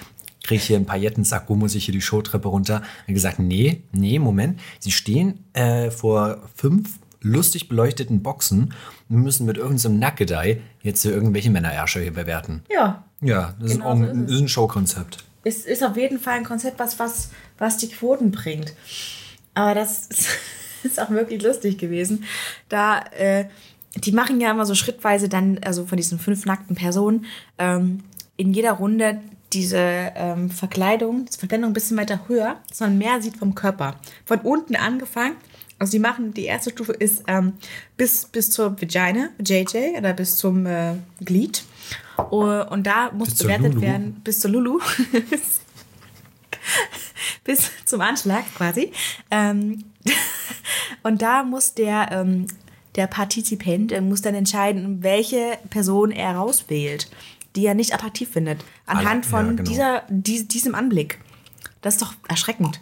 Kriege ich hier einen Paillettensack, wo muss ich hier die Showtreppe runter? Dann gesagt, nee, nee, Moment, Sie stehen äh, vor fünf lustig beleuchteten Boxen und müssen mit irgendeinem Nackedei jetzt so irgendwelche Männerärsche hier bewerten. Ja. Ja, das, Genau ist, so ist das ist ein Showkonzept. Es ist auf jeden Fall ein Konzept, was, was, was die Quoten bringt. Aber das ist, ist auch wirklich lustig gewesen. Da, äh, die machen ja immer so schrittweise dann, also von diesen fünf nackten Personen, ähm, in jeder Runde diese ähm, Verkleidung, diese Verkleidung ein bisschen weiter höher, dass man mehr sieht vom Körper. Von unten angefangen. Also die machen, die erste Stufe ist ähm, bis, bis zur Vagina, JJ, oder bis zum äh, Glied. Oh, Und da muss Bis bewertet werden, bis zur Lulu. bis zum Anschlag quasi. Ähm, und da muss der, ähm, der Partizipant äh, muss dann entscheiden, welche Person er rauswählt, die er nicht attraktiv findet. Anhand von ja, genau. dieser, die, diesem Anblick. Das ist doch erschreckend.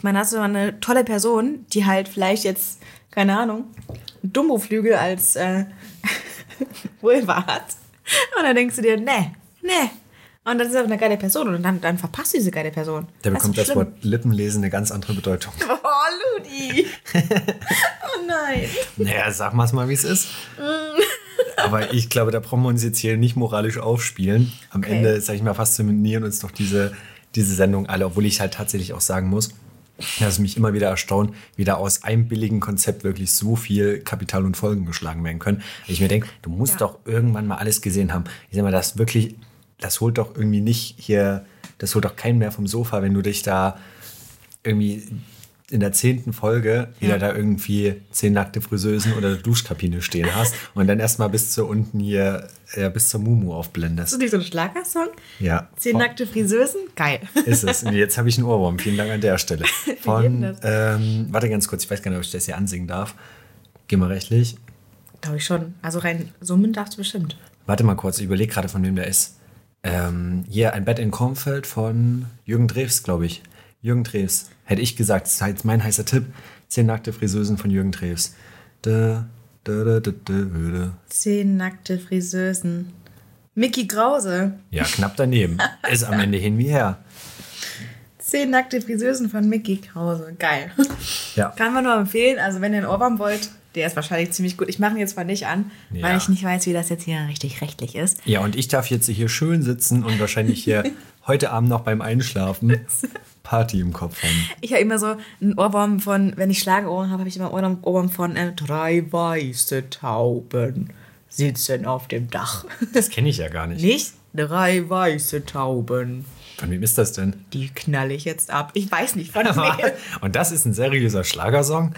Ich meine, hast du eine tolle Person, die halt vielleicht jetzt, keine Ahnung, Dumbo-Flügel als äh, Vulva hat. Und dann denkst du dir, nee, nee. Und das ist aber eine geile Person. Und dann, dann verpasst du diese geile Person. Da bekommt das. Wort Lippenlesen eine ganz andere Bedeutung. Oh, Ludi. oh nein. Naja, sag mal's mal, wie es ist. Aber ich glaube, da brauchen wir uns jetzt hier nicht moralisch aufspielen. Am Okay. Ende, sag ich mal, faszinieren uns doch diese, diese Sendung alle, obwohl ich halt tatsächlich auch sagen muss, dass mich immer wieder erstaunt, wie da aus einem billigen Konzept wirklich so viel Kapital und Folgen geschlagen werden können. Ich mir denke, du musst Ja. doch irgendwann mal alles gesehen haben. Ich sag mal, das wirklich, das holt doch irgendwie nicht hier, das holt doch keinen mehr vom Sofa, wenn du dich da irgendwie in der zehnten Folge wieder Ja. da irgendwie zehn nackte Friseusen oder Duschkabine stehen hast und dann erstmal bis zu unten hier, äh, bis zur Mumu aufblendest. Ist das nicht so ein Schlagersong? Ja. Zehn nackte Friseusen? Geil. Ist es. Und jetzt habe ich einen Ohrwurm. Vielen Dank an der Stelle. Von, ähm, warte ganz kurz, ich weiß gar nicht, ob ich das hier ansingen darf. Geh mal rechtlich. Glaube ich schon. Also rein summen darfst du bestimmt. Warte mal kurz, ich überlege gerade, von wem der ist. Ähm, hier, ein Bett in Kornfeld von Jürgen Drews, glaube ich. Jürgen Drews. Hätte ich gesagt, das ist jetzt mein heißer Tipp. Zehn nackte Friseusen von Jürgen Drews. Da, da, da, da, da, da. Zehn nackte Friseusen. Mickey Krause. Ja, knapp daneben. Ist am Ende hin wie her. Zehn nackte Friseusen von Mickey Krause. Geil. Ja. Kann man nur empfehlen. Also wenn ihr einen Ohrwurm wollt, der ist wahrscheinlich ziemlich gut. Ich mache ihn jetzt mal nicht an, Ja. weil ich nicht weiß, wie das jetzt hier richtig rechtlich ist. Ja, und ich darf jetzt hier schön sitzen und wahrscheinlich hier heute Abend noch beim Einschlafen Party im Kopf haben. Ich habe immer so einen Ohrwurm von, wenn ich Schlagerohren habe, habe ich immer einen Ohrwurm von äh, drei weiße Tauben sitzen auf dem Dach. Das kenne ich ja gar nicht. Nicht? Drei weiße Tauben. Von wem ist das denn? Die knalle ich jetzt ab. Ich weiß nicht von wem. Und das ist ein seriöser Schlagersong?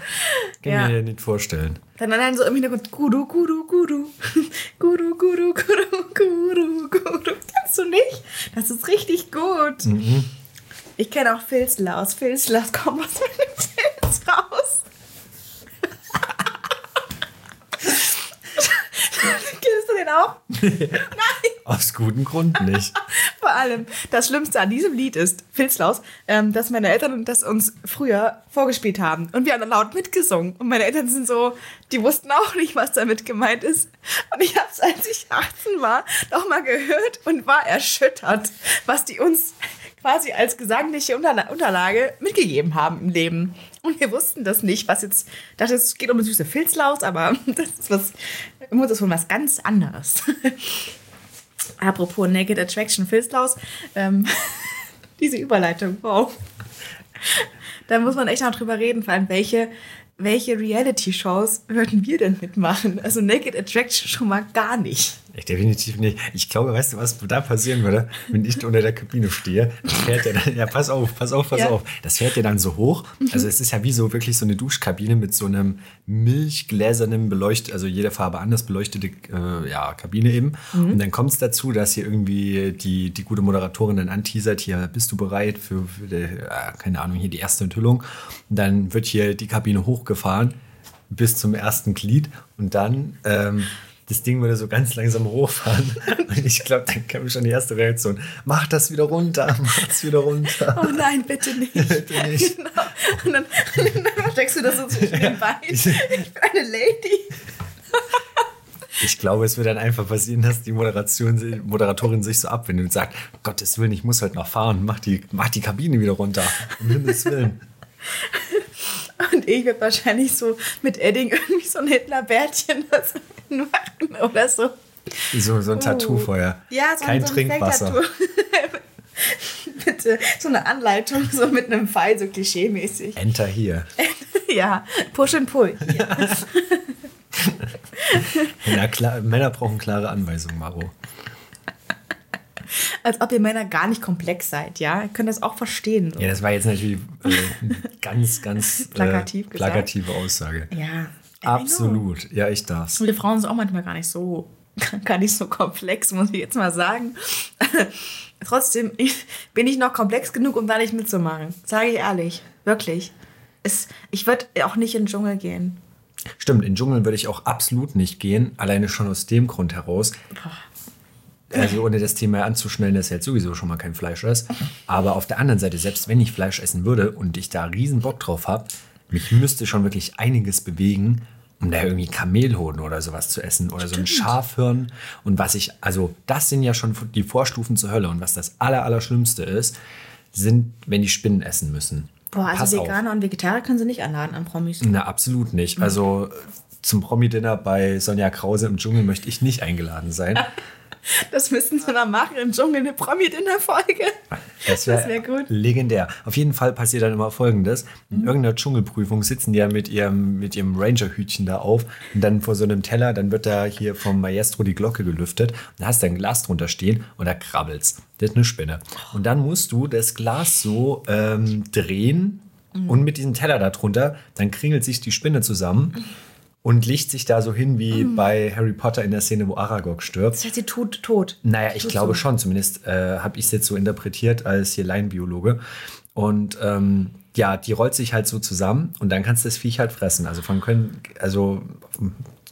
Kann Ja. ich mir nicht vorstellen. Dann dann so im Hintergrund Gudu, Gudu, Gudu. Gudu, Gudu, Gudu, Gudu, Gudu. Kannst du nicht? Das ist richtig gut. Ich kenne auch Filzlaus. Filzlaus, komm aus meinem Filz raus. Kennst du den auch? Nein. Aus gutem Grund nicht. Vor allem, das Schlimmste an diesem Lied ist, Filzlaus, ähm, dass meine Eltern das uns früher vorgespielt haben. Und wir haben laut mitgesungen. Und meine Eltern sind so, die wussten auch nicht, was damit gemeint ist. Und ich habe es, als ich 18 war, nochmal gehört und war erschüttert, was die uns quasi als gesangliche Unterla Unterlage mitgegeben haben im Leben. Und wir wussten das nicht, was jetzt, dachte, es geht um eine süße Filzlaus, aber das ist was, das ist wohl was ganz anderes. Apropos Naked Attraction Filzlaus, ähm, diese Überleitung, wow. Da muss man echt noch drüber reden, vor allem welche, welche Reality-Shows würden wir denn mitmachen? Also Naked Attraction schon mal gar nicht. Ich definitiv nicht. Ich glaube, weißt du, was da passieren würde, wenn ich unter der Kabine stehe? Das fährt ja dann, ja, pass auf, pass auf, pass Ja. auf. Das fährt ja dann so hoch. Also es ist ja wie so wirklich so eine Duschkabine mit so einem milchgläsernen beleuchtet, also jede Farbe anders beleuchtete äh, ja, Kabine eben. Und dann kommt es dazu, dass hier irgendwie die, die gute Moderatorin dann anteasert, hier bist du bereit für, für die, äh, keine Ahnung, hier die erste Enthüllung. Und dann wird hier die Kabine hochgefahren bis zum ersten Glied und dann ähm, das Ding würde so ganz langsam hochfahren. Und ich glaube, dann kam schon die erste Reaktion. Mach das wieder runter, mach das wieder runter. Oh nein, bitte nicht. Bitte nicht. Genau. Und dann, dann steckst du das so zwischen den Beinen. Ich bin eine Lady. Ich glaube, es wird dann einfach passieren, dass die Moderation, Moderatorin sich so abwendet und sagt, Gottes Willen, ich muss heute noch fahren, mach die, mach die Kabine wieder runter. Um Himmels Willen. Und ich werde wahrscheinlich so mit Edding irgendwie so ein Hitlerbärtchen machen oder so. So, so ein Tattoo vorher. Oh. Ja, so, Kein so ein Trinkwasser. Bitte, so eine Anleitung, so mit einem Pfeil, so klischee-mäßig. Enter hier. Ja, Push and Pull. Na, klar, Männer brauchen klare Anweisungen, Maro. Als ob ihr Männer gar nicht komplex seid, ja? Ihr könnt das auch verstehen. Ja, das war jetzt natürlich äh, eine ganz, ganz äh, Plakativ gesagt. plakative Aussage. Ja. Absolut. Ja, ich darf's. Viele Frauen sind auch manchmal gar nicht so, gar nicht so komplex, muss ich jetzt mal sagen. Trotzdem ich, bin ich noch komplex genug, um da nicht mitzumachen. Sage ich ehrlich. Wirklich. Es, ich würde auch nicht in den Dschungel gehen. Stimmt, in den Dschungel würde ich auch absolut nicht gehen, alleine schon aus dem Grund heraus. Also ohne das Thema anzuschnellen, dass jetzt sowieso schon mal kein Fleisch ist. Aber auf der anderen Seite, selbst wenn ich Fleisch essen würde und ich da riesen Bock drauf habe, mich müsste schon wirklich einiges bewegen, um da irgendwie Kamelhoden oder sowas zu essen oder so ein Schafhirn. Und was ich, also das sind ja schon die Vorstufen zur Hölle. Und was das Aller, Allerschlimmste ist, sind, wenn die Spinnen essen müssen. Boah, also Pass auf. Veganer und Vegetarier können sie nicht anladen an Promis. Na, absolut nicht. Also zum Promi-Dinner bei Sonja Krause im Dschungel möchte ich nicht eingeladen sein. Das müssen sie mal machen im Dschungel, eine Promi-Dinner-Folge. Das wäre Das wär gut. legendär. Auf jeden Fall passiert dann immer Folgendes. In irgendeiner Dschungelprüfung sitzen die ja mit ihrem, mit ihrem Ranger-Hütchen da auf und dann vor so einem Teller, dann wird da hier vom Maestro die Glocke gelüftet und da hast du ein Glas drunter stehen und da krabbelt's. Das ist eine Spinne. Und dann musst du das Glas so ähm, drehen und mit diesem Teller da drunter, dann kringelt sich die Spinne zusammen und legt sich da so hin wie bei Harry Potter in der Szene, wo Aragog stirbt. Das heißt, sie tut tot. Naja, ich Tut glaube so. schon. Zumindest äh, habe ich es jetzt so interpretiert als hier Laienbiologe. Und ähm, ja, die rollt sich halt so zusammen und dann kannst du das Viech halt fressen. Also von können, also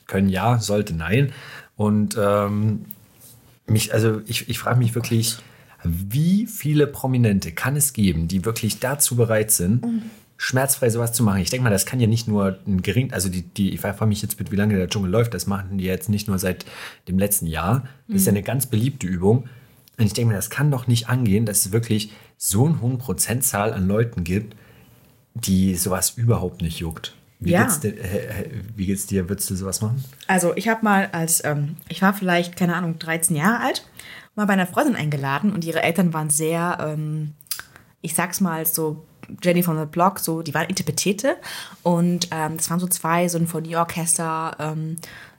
können ja, sollte nein. Und ähm, mich, also ich, ich frage mich wirklich, wie viele Prominente kann es geben, die wirklich dazu bereit sind, schmerzfrei sowas zu machen? Ich denke mal, das kann ja nicht nur ein gering, also die, die, ich frage mich jetzt bitte, wie lange der Dschungel läuft, das machen die jetzt nicht nur seit dem letzten Jahr. Das ist ja eine ganz beliebte Übung. Und ich denke mir, das kann doch nicht angehen, dass es wirklich so eine hohe Prozentzahl an Leuten gibt, die sowas überhaupt nicht juckt. Wie, Ja. geht's, dir, äh, wie geht's dir? Würdest du sowas machen? Also ich habe mal als, ähm, ich war vielleicht, keine Ahnung, 13 Jahre alt, mal bei einer Freundin eingeladen und ihre Eltern waren sehr, ähm, ich sag's mal so, Jenny von the Block, so, die waren Interpretete und ähm, das waren so zwei Sinfonieorchester, ähm,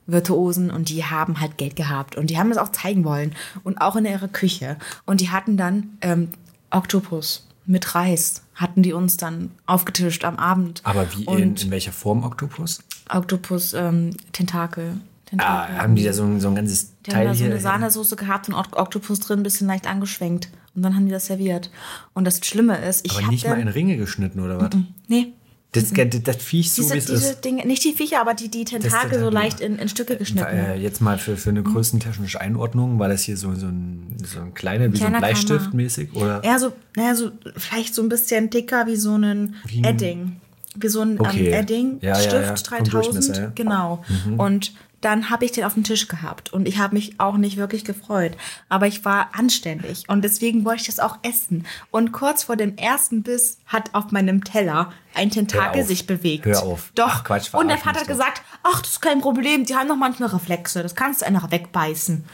Virtuosen und die haben halt Geld gehabt und die haben das auch zeigen wollen und auch in ihrer Küche und die hatten dann ähm, Oktopus mit Reis, hatten die uns dann aufgetischt am Abend. Aber wie in, in welcher Form Oktopus? Oktopus ähm, Tentakel. Ah, Tentakel. haben die da so ein, so ein ganzes Die haben Teil da so eine Sahnesoße gehabt und Okt- Oktopus drin, ein bisschen leicht angeschwenkt. Und dann haben die das serviert. Und das Schlimme ist, ich Aber habe nicht mal in Ringe geschnitten oder was? Nee, Das, das, das Viech so diese, wie es diese ist. Dinge, nicht die Viecher, aber die, die Tentakel so leicht in, in Stücke geschnitten. Äh, jetzt mal für, für eine größentechnische Einordnung, war das hier so, so, ein, so ein kleiner, wie so ein Kleiner Bleistift Kammer. mäßig? Oder? Ja, so, naja, so vielleicht so ein bisschen dicker wie so ein Wie ein- Edding. Wie so ein Okay. ähm, Edding, Ja, ja, Stift ja. Vom 3000. Durchmesser, ja. Mhm. Genau. Und dann habe ich den auf dem Tisch gehabt und ich habe mich auch nicht wirklich gefreut. Aber ich war anständig und deswegen wollte ich das auch essen. Und kurz vor dem ersten Biss hat auf meinem Teller ein Tentakel sich bewegt. Hör auf. Doch. Ach, Quatsch, und der Vater hat gesagt, ach, das ist kein Problem, die haben doch manchmal Reflexe, das kannst du einfach wegbeißen.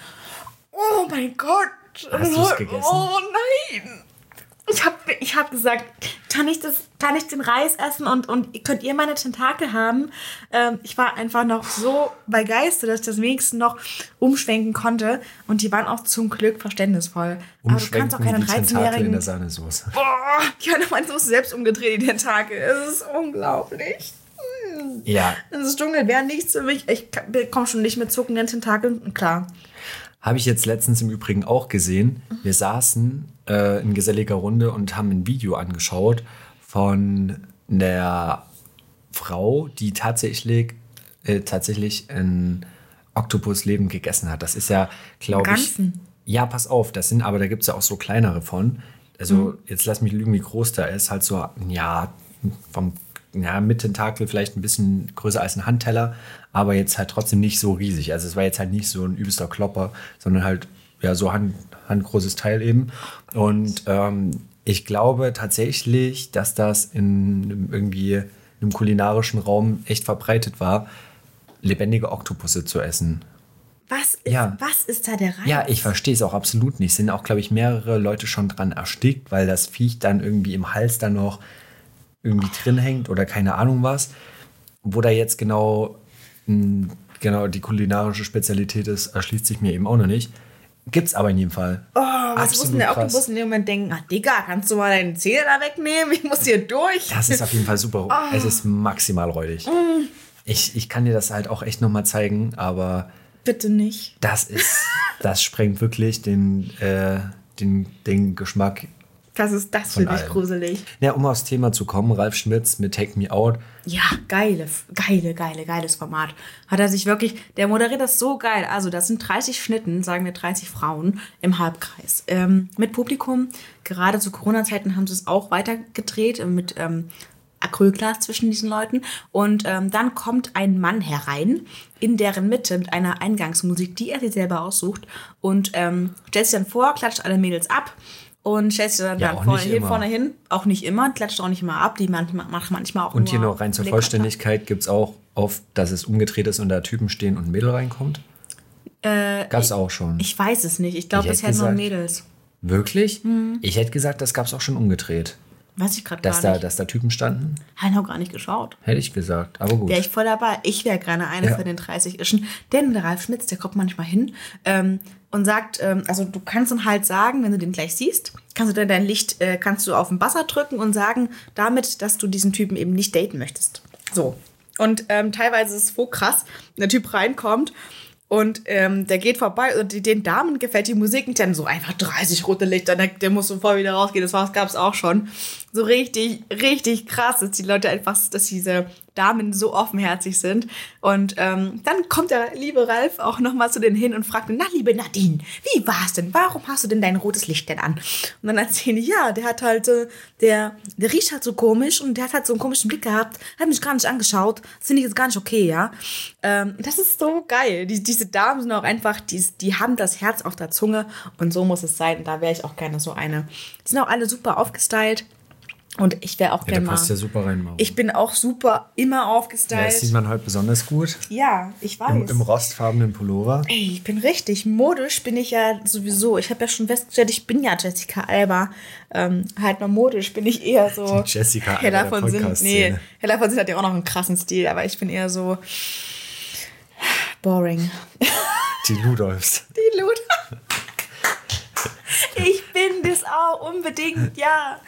Oh mein Gott. Hast du's gegessen? Oh nein. Ich habe ich hab gesagt, kann ich, das, kann ich den Reis essen und, und könnt ihr meine Tentakel haben? Ähm, ich war einfach noch so begeistert, dass ich das wenigstens noch umschwenken konnte. Und die waren auch zum Glück verständnisvoll. Aber du kannst auch keinen die Tentakel in 13-Jährigen... der Sahnesoße. Boah, die haben meine Soße selbst umgedreht, die Tentakel. Es ist unglaublich. Ja, Das Dschungel wäre nichts für mich. Ich komme schon nicht mit zuckenden Tentakeln klar. Habe ich jetzt letztens im Übrigen auch gesehen. Wir saßen äh, in geselliger Runde und haben ein Video angeschaut von der Frau, die tatsächlich, äh, tatsächlich ein Oktopusleben gegessen hat. Das ist ja, glaube ich. Ganzen? Ja, pass auf, das sind, aber da gibt es ja auch so kleinere von. Also, jetzt lass mich lügen, wie groß der ist. Halt so, ja, vom ja, mit Tentakel vielleicht ein bisschen größer als ein Handteller, aber jetzt halt trotzdem nicht so riesig. Also es war jetzt halt nicht so ein übelster Klopper, sondern halt ja so hand, handgroßes Teil eben. Und ähm, ich glaube tatsächlich, dass das in irgendwie einem kulinarischen Raum echt verbreitet war, lebendige Oktopusse zu essen. Was ist, Ja. was ist da der Reiz? Ja, ich verstehe es auch absolut nicht. Es sind auch, glaube ich, mehrere Leute schon dran erstickt, weil das Viech dann irgendwie im Hals dann noch irgendwie drin hängt oder keine Ahnung was. Wo da jetzt genau, mh, genau die kulinarische Spezialität ist, erschließt sich mir eben auch noch nicht. Gibt's aber in jedem Fall. Oh, was muss denn der Oktopus in dem Moment denken? Ach, Digga, kannst du mal deine Zähne da wegnehmen? Ich muss hier durch. Das ist auf jeden Fall super. Es ist maximal räudig. Ich, ich kann dir das halt auch echt nochmal zeigen, aber Bitte nicht. das ist, das sprengt wirklich den, äh, den, den Geschmack Das ist das finde ich gruselig. Ja, um aufs Thema zu kommen, Ralf Schmitz mit Take Me Out. Ja, geile, geile, geile, geiles Format. Hat er sich wirklich, der moderiert das so geil. Also, das sind 30 Schnitten, sagen wir 30 Frauen im Halbkreis. Ähm, mit Publikum. Gerade zu Corona-Zeiten haben sie es auch weitergedreht äh, mit ähm, Acrylglas zwischen diesen Leuten. Und ähm, dann kommt ein Mann herein in deren Mitte mit einer Eingangsmusik, die er sich selber aussucht. Und ähm, stellt sich dann vor, klatscht alle Mädels ab. Und stellt sich dann, Ja, dann auch vorne, nicht hin, immer. vorne hin. Auch nicht immer, klatscht auch nicht immer ab. Die manchmal, macht manchmal auch Und hier noch rein zur. Vollständigkeit gibt es auch auf, dass es umgedreht ist und da Typen stehen und ein Mädel reinkommt. Äh, Gab es auch schon. Ich weiß es nicht. Ich glaube, hätte hätten nur Mädels. Wirklich? Mhm. Ich hätte gesagt, das gab es auch schon umgedreht. Weiß ich gerade gar Dass da, nicht. dass da Typen standen, Habe ich noch gar nicht geschaut. hätte ich gesagt. Aber gut. Wäre ich voll dabei. Ich wäre gerne eine Ja. von den 30 Ischen. Denn der Ralf Schmitz, der kommt manchmal hin ähm, und sagt, ähm, also du kannst dann halt sagen, wenn du den gleich siehst, kannst du dann dein Licht, äh, kannst du auf den Buzzer drücken und sagen damit, dass du diesen Typen eben nicht daten möchtest. So. Und ähm, teilweise ist es so krass, wenn der Typ reinkommt und ähm, der geht vorbei und den Damen gefällt die Musik nicht, dann so einfach 30 rote Lichter, der, der muss sofort wieder rausgehen. Das gab es auch schon. So richtig, richtig krass, dass die Leute einfach, dass diese Damen so offenherzig sind. Und ähm, dann kommt der liebe Ralf auch nochmal zu denen hin und fragt, na liebe Nadine, wie war's denn? Warum hast du denn dein rotes Licht denn an? Und dann erzählen die, ja, der hat halt, äh, der, der riecht halt so komisch und der hat halt so einen komischen Blick gehabt, hat mich gar nicht angeschaut. Finde ich jetzt gar nicht okay, ja. Ähm, das ist so geil. Die, diese Damen sind auch einfach, die, die haben das Herz auf der Zunge und so muss es sein. Und da wäre ich auch gerne so eine. Die sind auch alle super aufgestylt. Und ich wäre auch ja, gerne mal. passt ja super rein, Maro. Ich bin auch super immer ja, aufgestylt. das sieht man heute besonders gut. Ja, ich weiß. Im, Im rostfarbenen Pullover. Ey, ich bin richtig modisch, bin ich ja sowieso. Ich habe ja schon festgestellt, ich bin ja Jessica Alba. Ähm, halt mal modisch bin ich eher so. Die Jessica Alba Hella von Sinn. Nee. Hella von Sinn hat ja auch noch einen krassen Stil, aber ich bin eher so boring. Die Ludolfs. Die Luda. Ich bin das auch unbedingt, ja.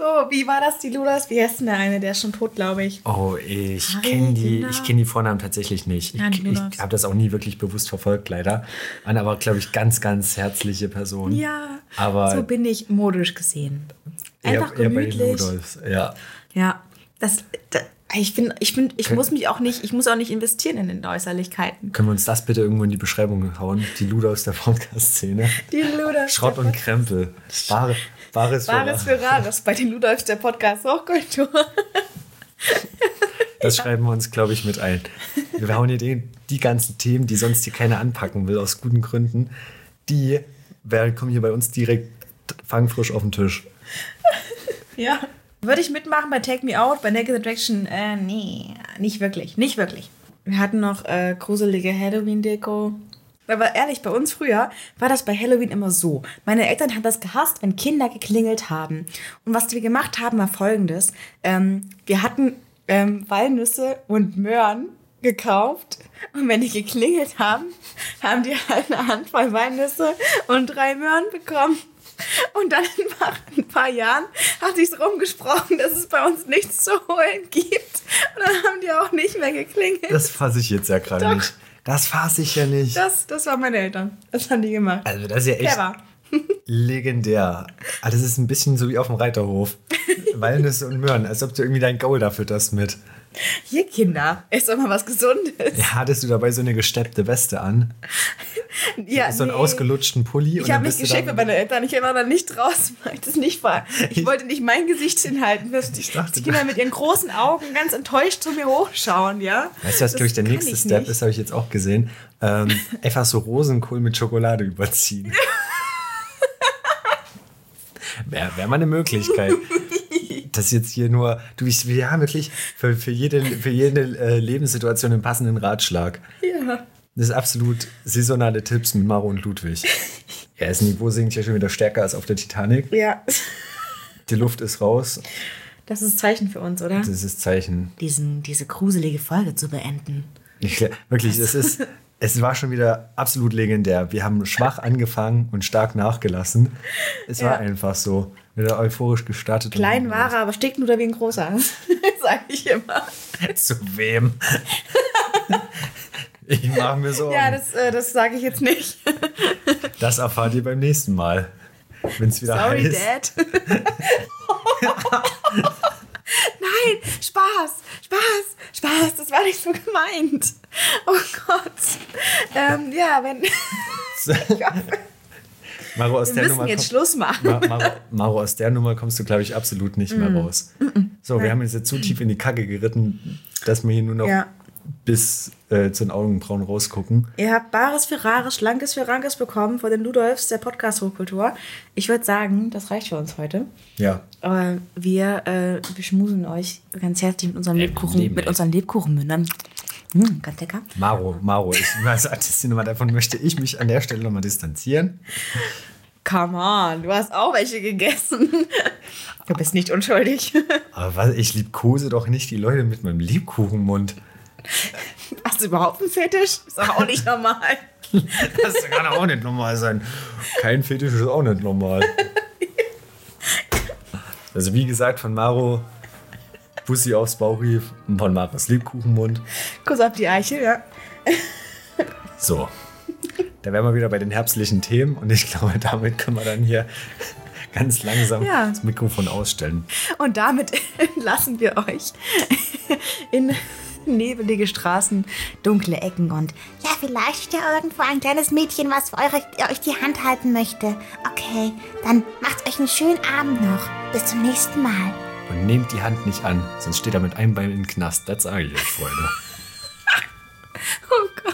So, wie war das, die Ludas? Wie heißt denn der eine? Der ist schon tot, glaube ich. Oh, ich kenne die, ich kenn die Vornamen tatsächlich nicht. Ich, ich habe das auch nie wirklich bewusst verfolgt, leider. Waren aber, glaube ich, ganz, ganz herzliche Personen. Ja, Aber so bin ich modisch gesehen. Einfach eher, eher bei den gemütlich. Ludolfs. Ja. Ja, das, da ich bin, ich bin, ich muss mich auch nicht, ich muss auch nicht investieren in den Äußerlichkeiten. Können wir uns das bitte irgendwo in die Beschreibung hauen? Die Ludolfs der Podcast-Szene. Die Ludolfs. Schrott und Krempel. Ware, Wahres für Wahres für Rares bei den Ludolfs der Podcast Hochkultur. Das schreiben wir uns, glaube ich, mit ein. Wir hauen hier den, die ganzen Themen, die sonst hier keiner anpacken will, aus guten Gründen. Die werden, kommen hier bei uns direkt fangfrisch auf den Tisch. Ja. Würde ich mitmachen bei Take Me Out, bei Naked Attraction? Äh, nee, nicht wirklich, nicht wirklich. Wir hatten noch äh, gruselige Halloween-Deko. Aber ehrlich, bei uns früher war das bei Halloween immer so. Meine Eltern haben das gehasst, wenn Kinder geklingelt haben. Und was wir gemacht haben, war folgendes. Ähm, wir hatten ähm, Walnüsse und Möhren gekauft. Und wenn die geklingelt haben, haben die halt eine Handvoll Walnüsse und drei Möhren bekommen. Und dann nach ein paar Jahren hat sich's rumgesprochen, dass es bei uns nichts zu holen gibt. Und dann haben die auch nicht mehr geklingelt. Das fasse ich jetzt ja gerade nicht. Das fasse ich ja nicht. Das, das waren meine Eltern. Das haben die gemacht. Also das ist ja echt Clever. legendär. Also das ist ein bisschen so wie auf dem Reiterhof. Walnüsse und Möhren, als ob du irgendwie dein Gaul da fütterst mit. Hier, Kinder, esst doch mal was Gesundes. Ja, hattest du dabei so eine gesteppte Weste an? Ja, so einen nee. ausgelutschten Pulli? und Ich habe mich bist dann- mit meinen Eltern. Ich war da nicht raus. Ich wollte es nicht vor. Ich wollte nicht mein Gesicht hinhalten. dass Ich dachte, die Kinder mit ihren großen Augen ganz enttäuscht zu mir hochschauen, ja? Weißt du, was, glaube ich, der nächste ich Step nicht. ist, habe ich jetzt auch gesehen. Ähm, einfach so Rosenkohl mit Schokolade überziehen. Wäre wär mal eine Möglichkeit. Das ist jetzt hier nur, du, ich, wir haben wirklich für, für jede, für jede äh, Lebenssituation einen passenden Ratschlag. Ja. Das ist absolut saisonale Tipps mit Maro und Ludwig. Ja, das Niveau sinkt ja schon wieder stärker als auf der Titanic. Ja. Die Luft ist raus. Das ist Zeichen für uns, oder? Das ist Zeichen. Diesen, diese gruselige Folge zu beenden. Ich, wirklich, es ist, es war schon wieder absolut legendär. Wir haben schwach angefangen und stark nachgelassen. Es war Ja. einfach so. Wieder euphorisch gestartet. Klein war er, aber steckt nur da wie ein großer. Sag ich immer. Zu wem? Ich mache mir Sorgen. Ja, das, das, äh, das sage ich jetzt nicht. erfahrt ihr beim nächsten Mal. wenn es wieder Sorry, heißt. Dad. Nein, Spaß, Spaß, Spaß, das war nicht so gemeint. Oh Gott. Ähm, ja, wenn. Maro, aus Wir der müssen Nummer jetzt komm- Schluss machen. Ma Maro, Maro, aus der Nummer kommst du, glaube ich, absolut nicht mehr raus. So, wir haben uns jetzt zu tief in die Kacke geritten, dass wir hier nur noch Ja. Bis äh, zu den Augenbrauen rausgucken. Ihr habt Bares für Rares, Schlankes für Rankes bekommen von den Ludolfs der Podcast-Hochkultur. Ich würde sagen, das reicht für uns heute. Ja. Aber wir, äh, wir schmusen euch ganz herzlich mit unserem Lebkuchen, Leben, mit unseren Lebkuchenmündern. Mm, ganz lecker. Maro, Maro, ich als Artistin Nummer davon möchte ich mich an der Stelle nochmal distanzieren. Come on, du hast auch welche gegessen. Du bist nicht unschuldig. Aber was, ich liebkose doch nicht die Leute mit meinem Lebkuchenmund. Hast du überhaupt einen Fetisch? Ist doch auch nicht normal. Das kann auch nicht normal sein. Kein Fetisch ist auch nicht normal. Also wie gesagt, von Maro Bussi aufs Bauchrief und von Maros Lebkuchenmund. Kuss auf die Eichel, ja. So. Da wären wir wieder bei den herbstlichen Themen und ich glaube, damit können wir dann hier ganz langsam Ja. das Mikrofon ausstellen. Und damit lassen wir euch in nebelige Straßen, dunkle Ecken und ja, vielleicht ist ja irgendwo ein kleines Mädchen, was für eure, euch die Hand halten möchte. Okay, dann macht euch einen schönen Abend noch. Bis zum nächsten Mal. Und nehmt die Hand nicht an, sonst steht er mit einem Bein im Knast. Das sage ich euch, Freunde. oh Gott.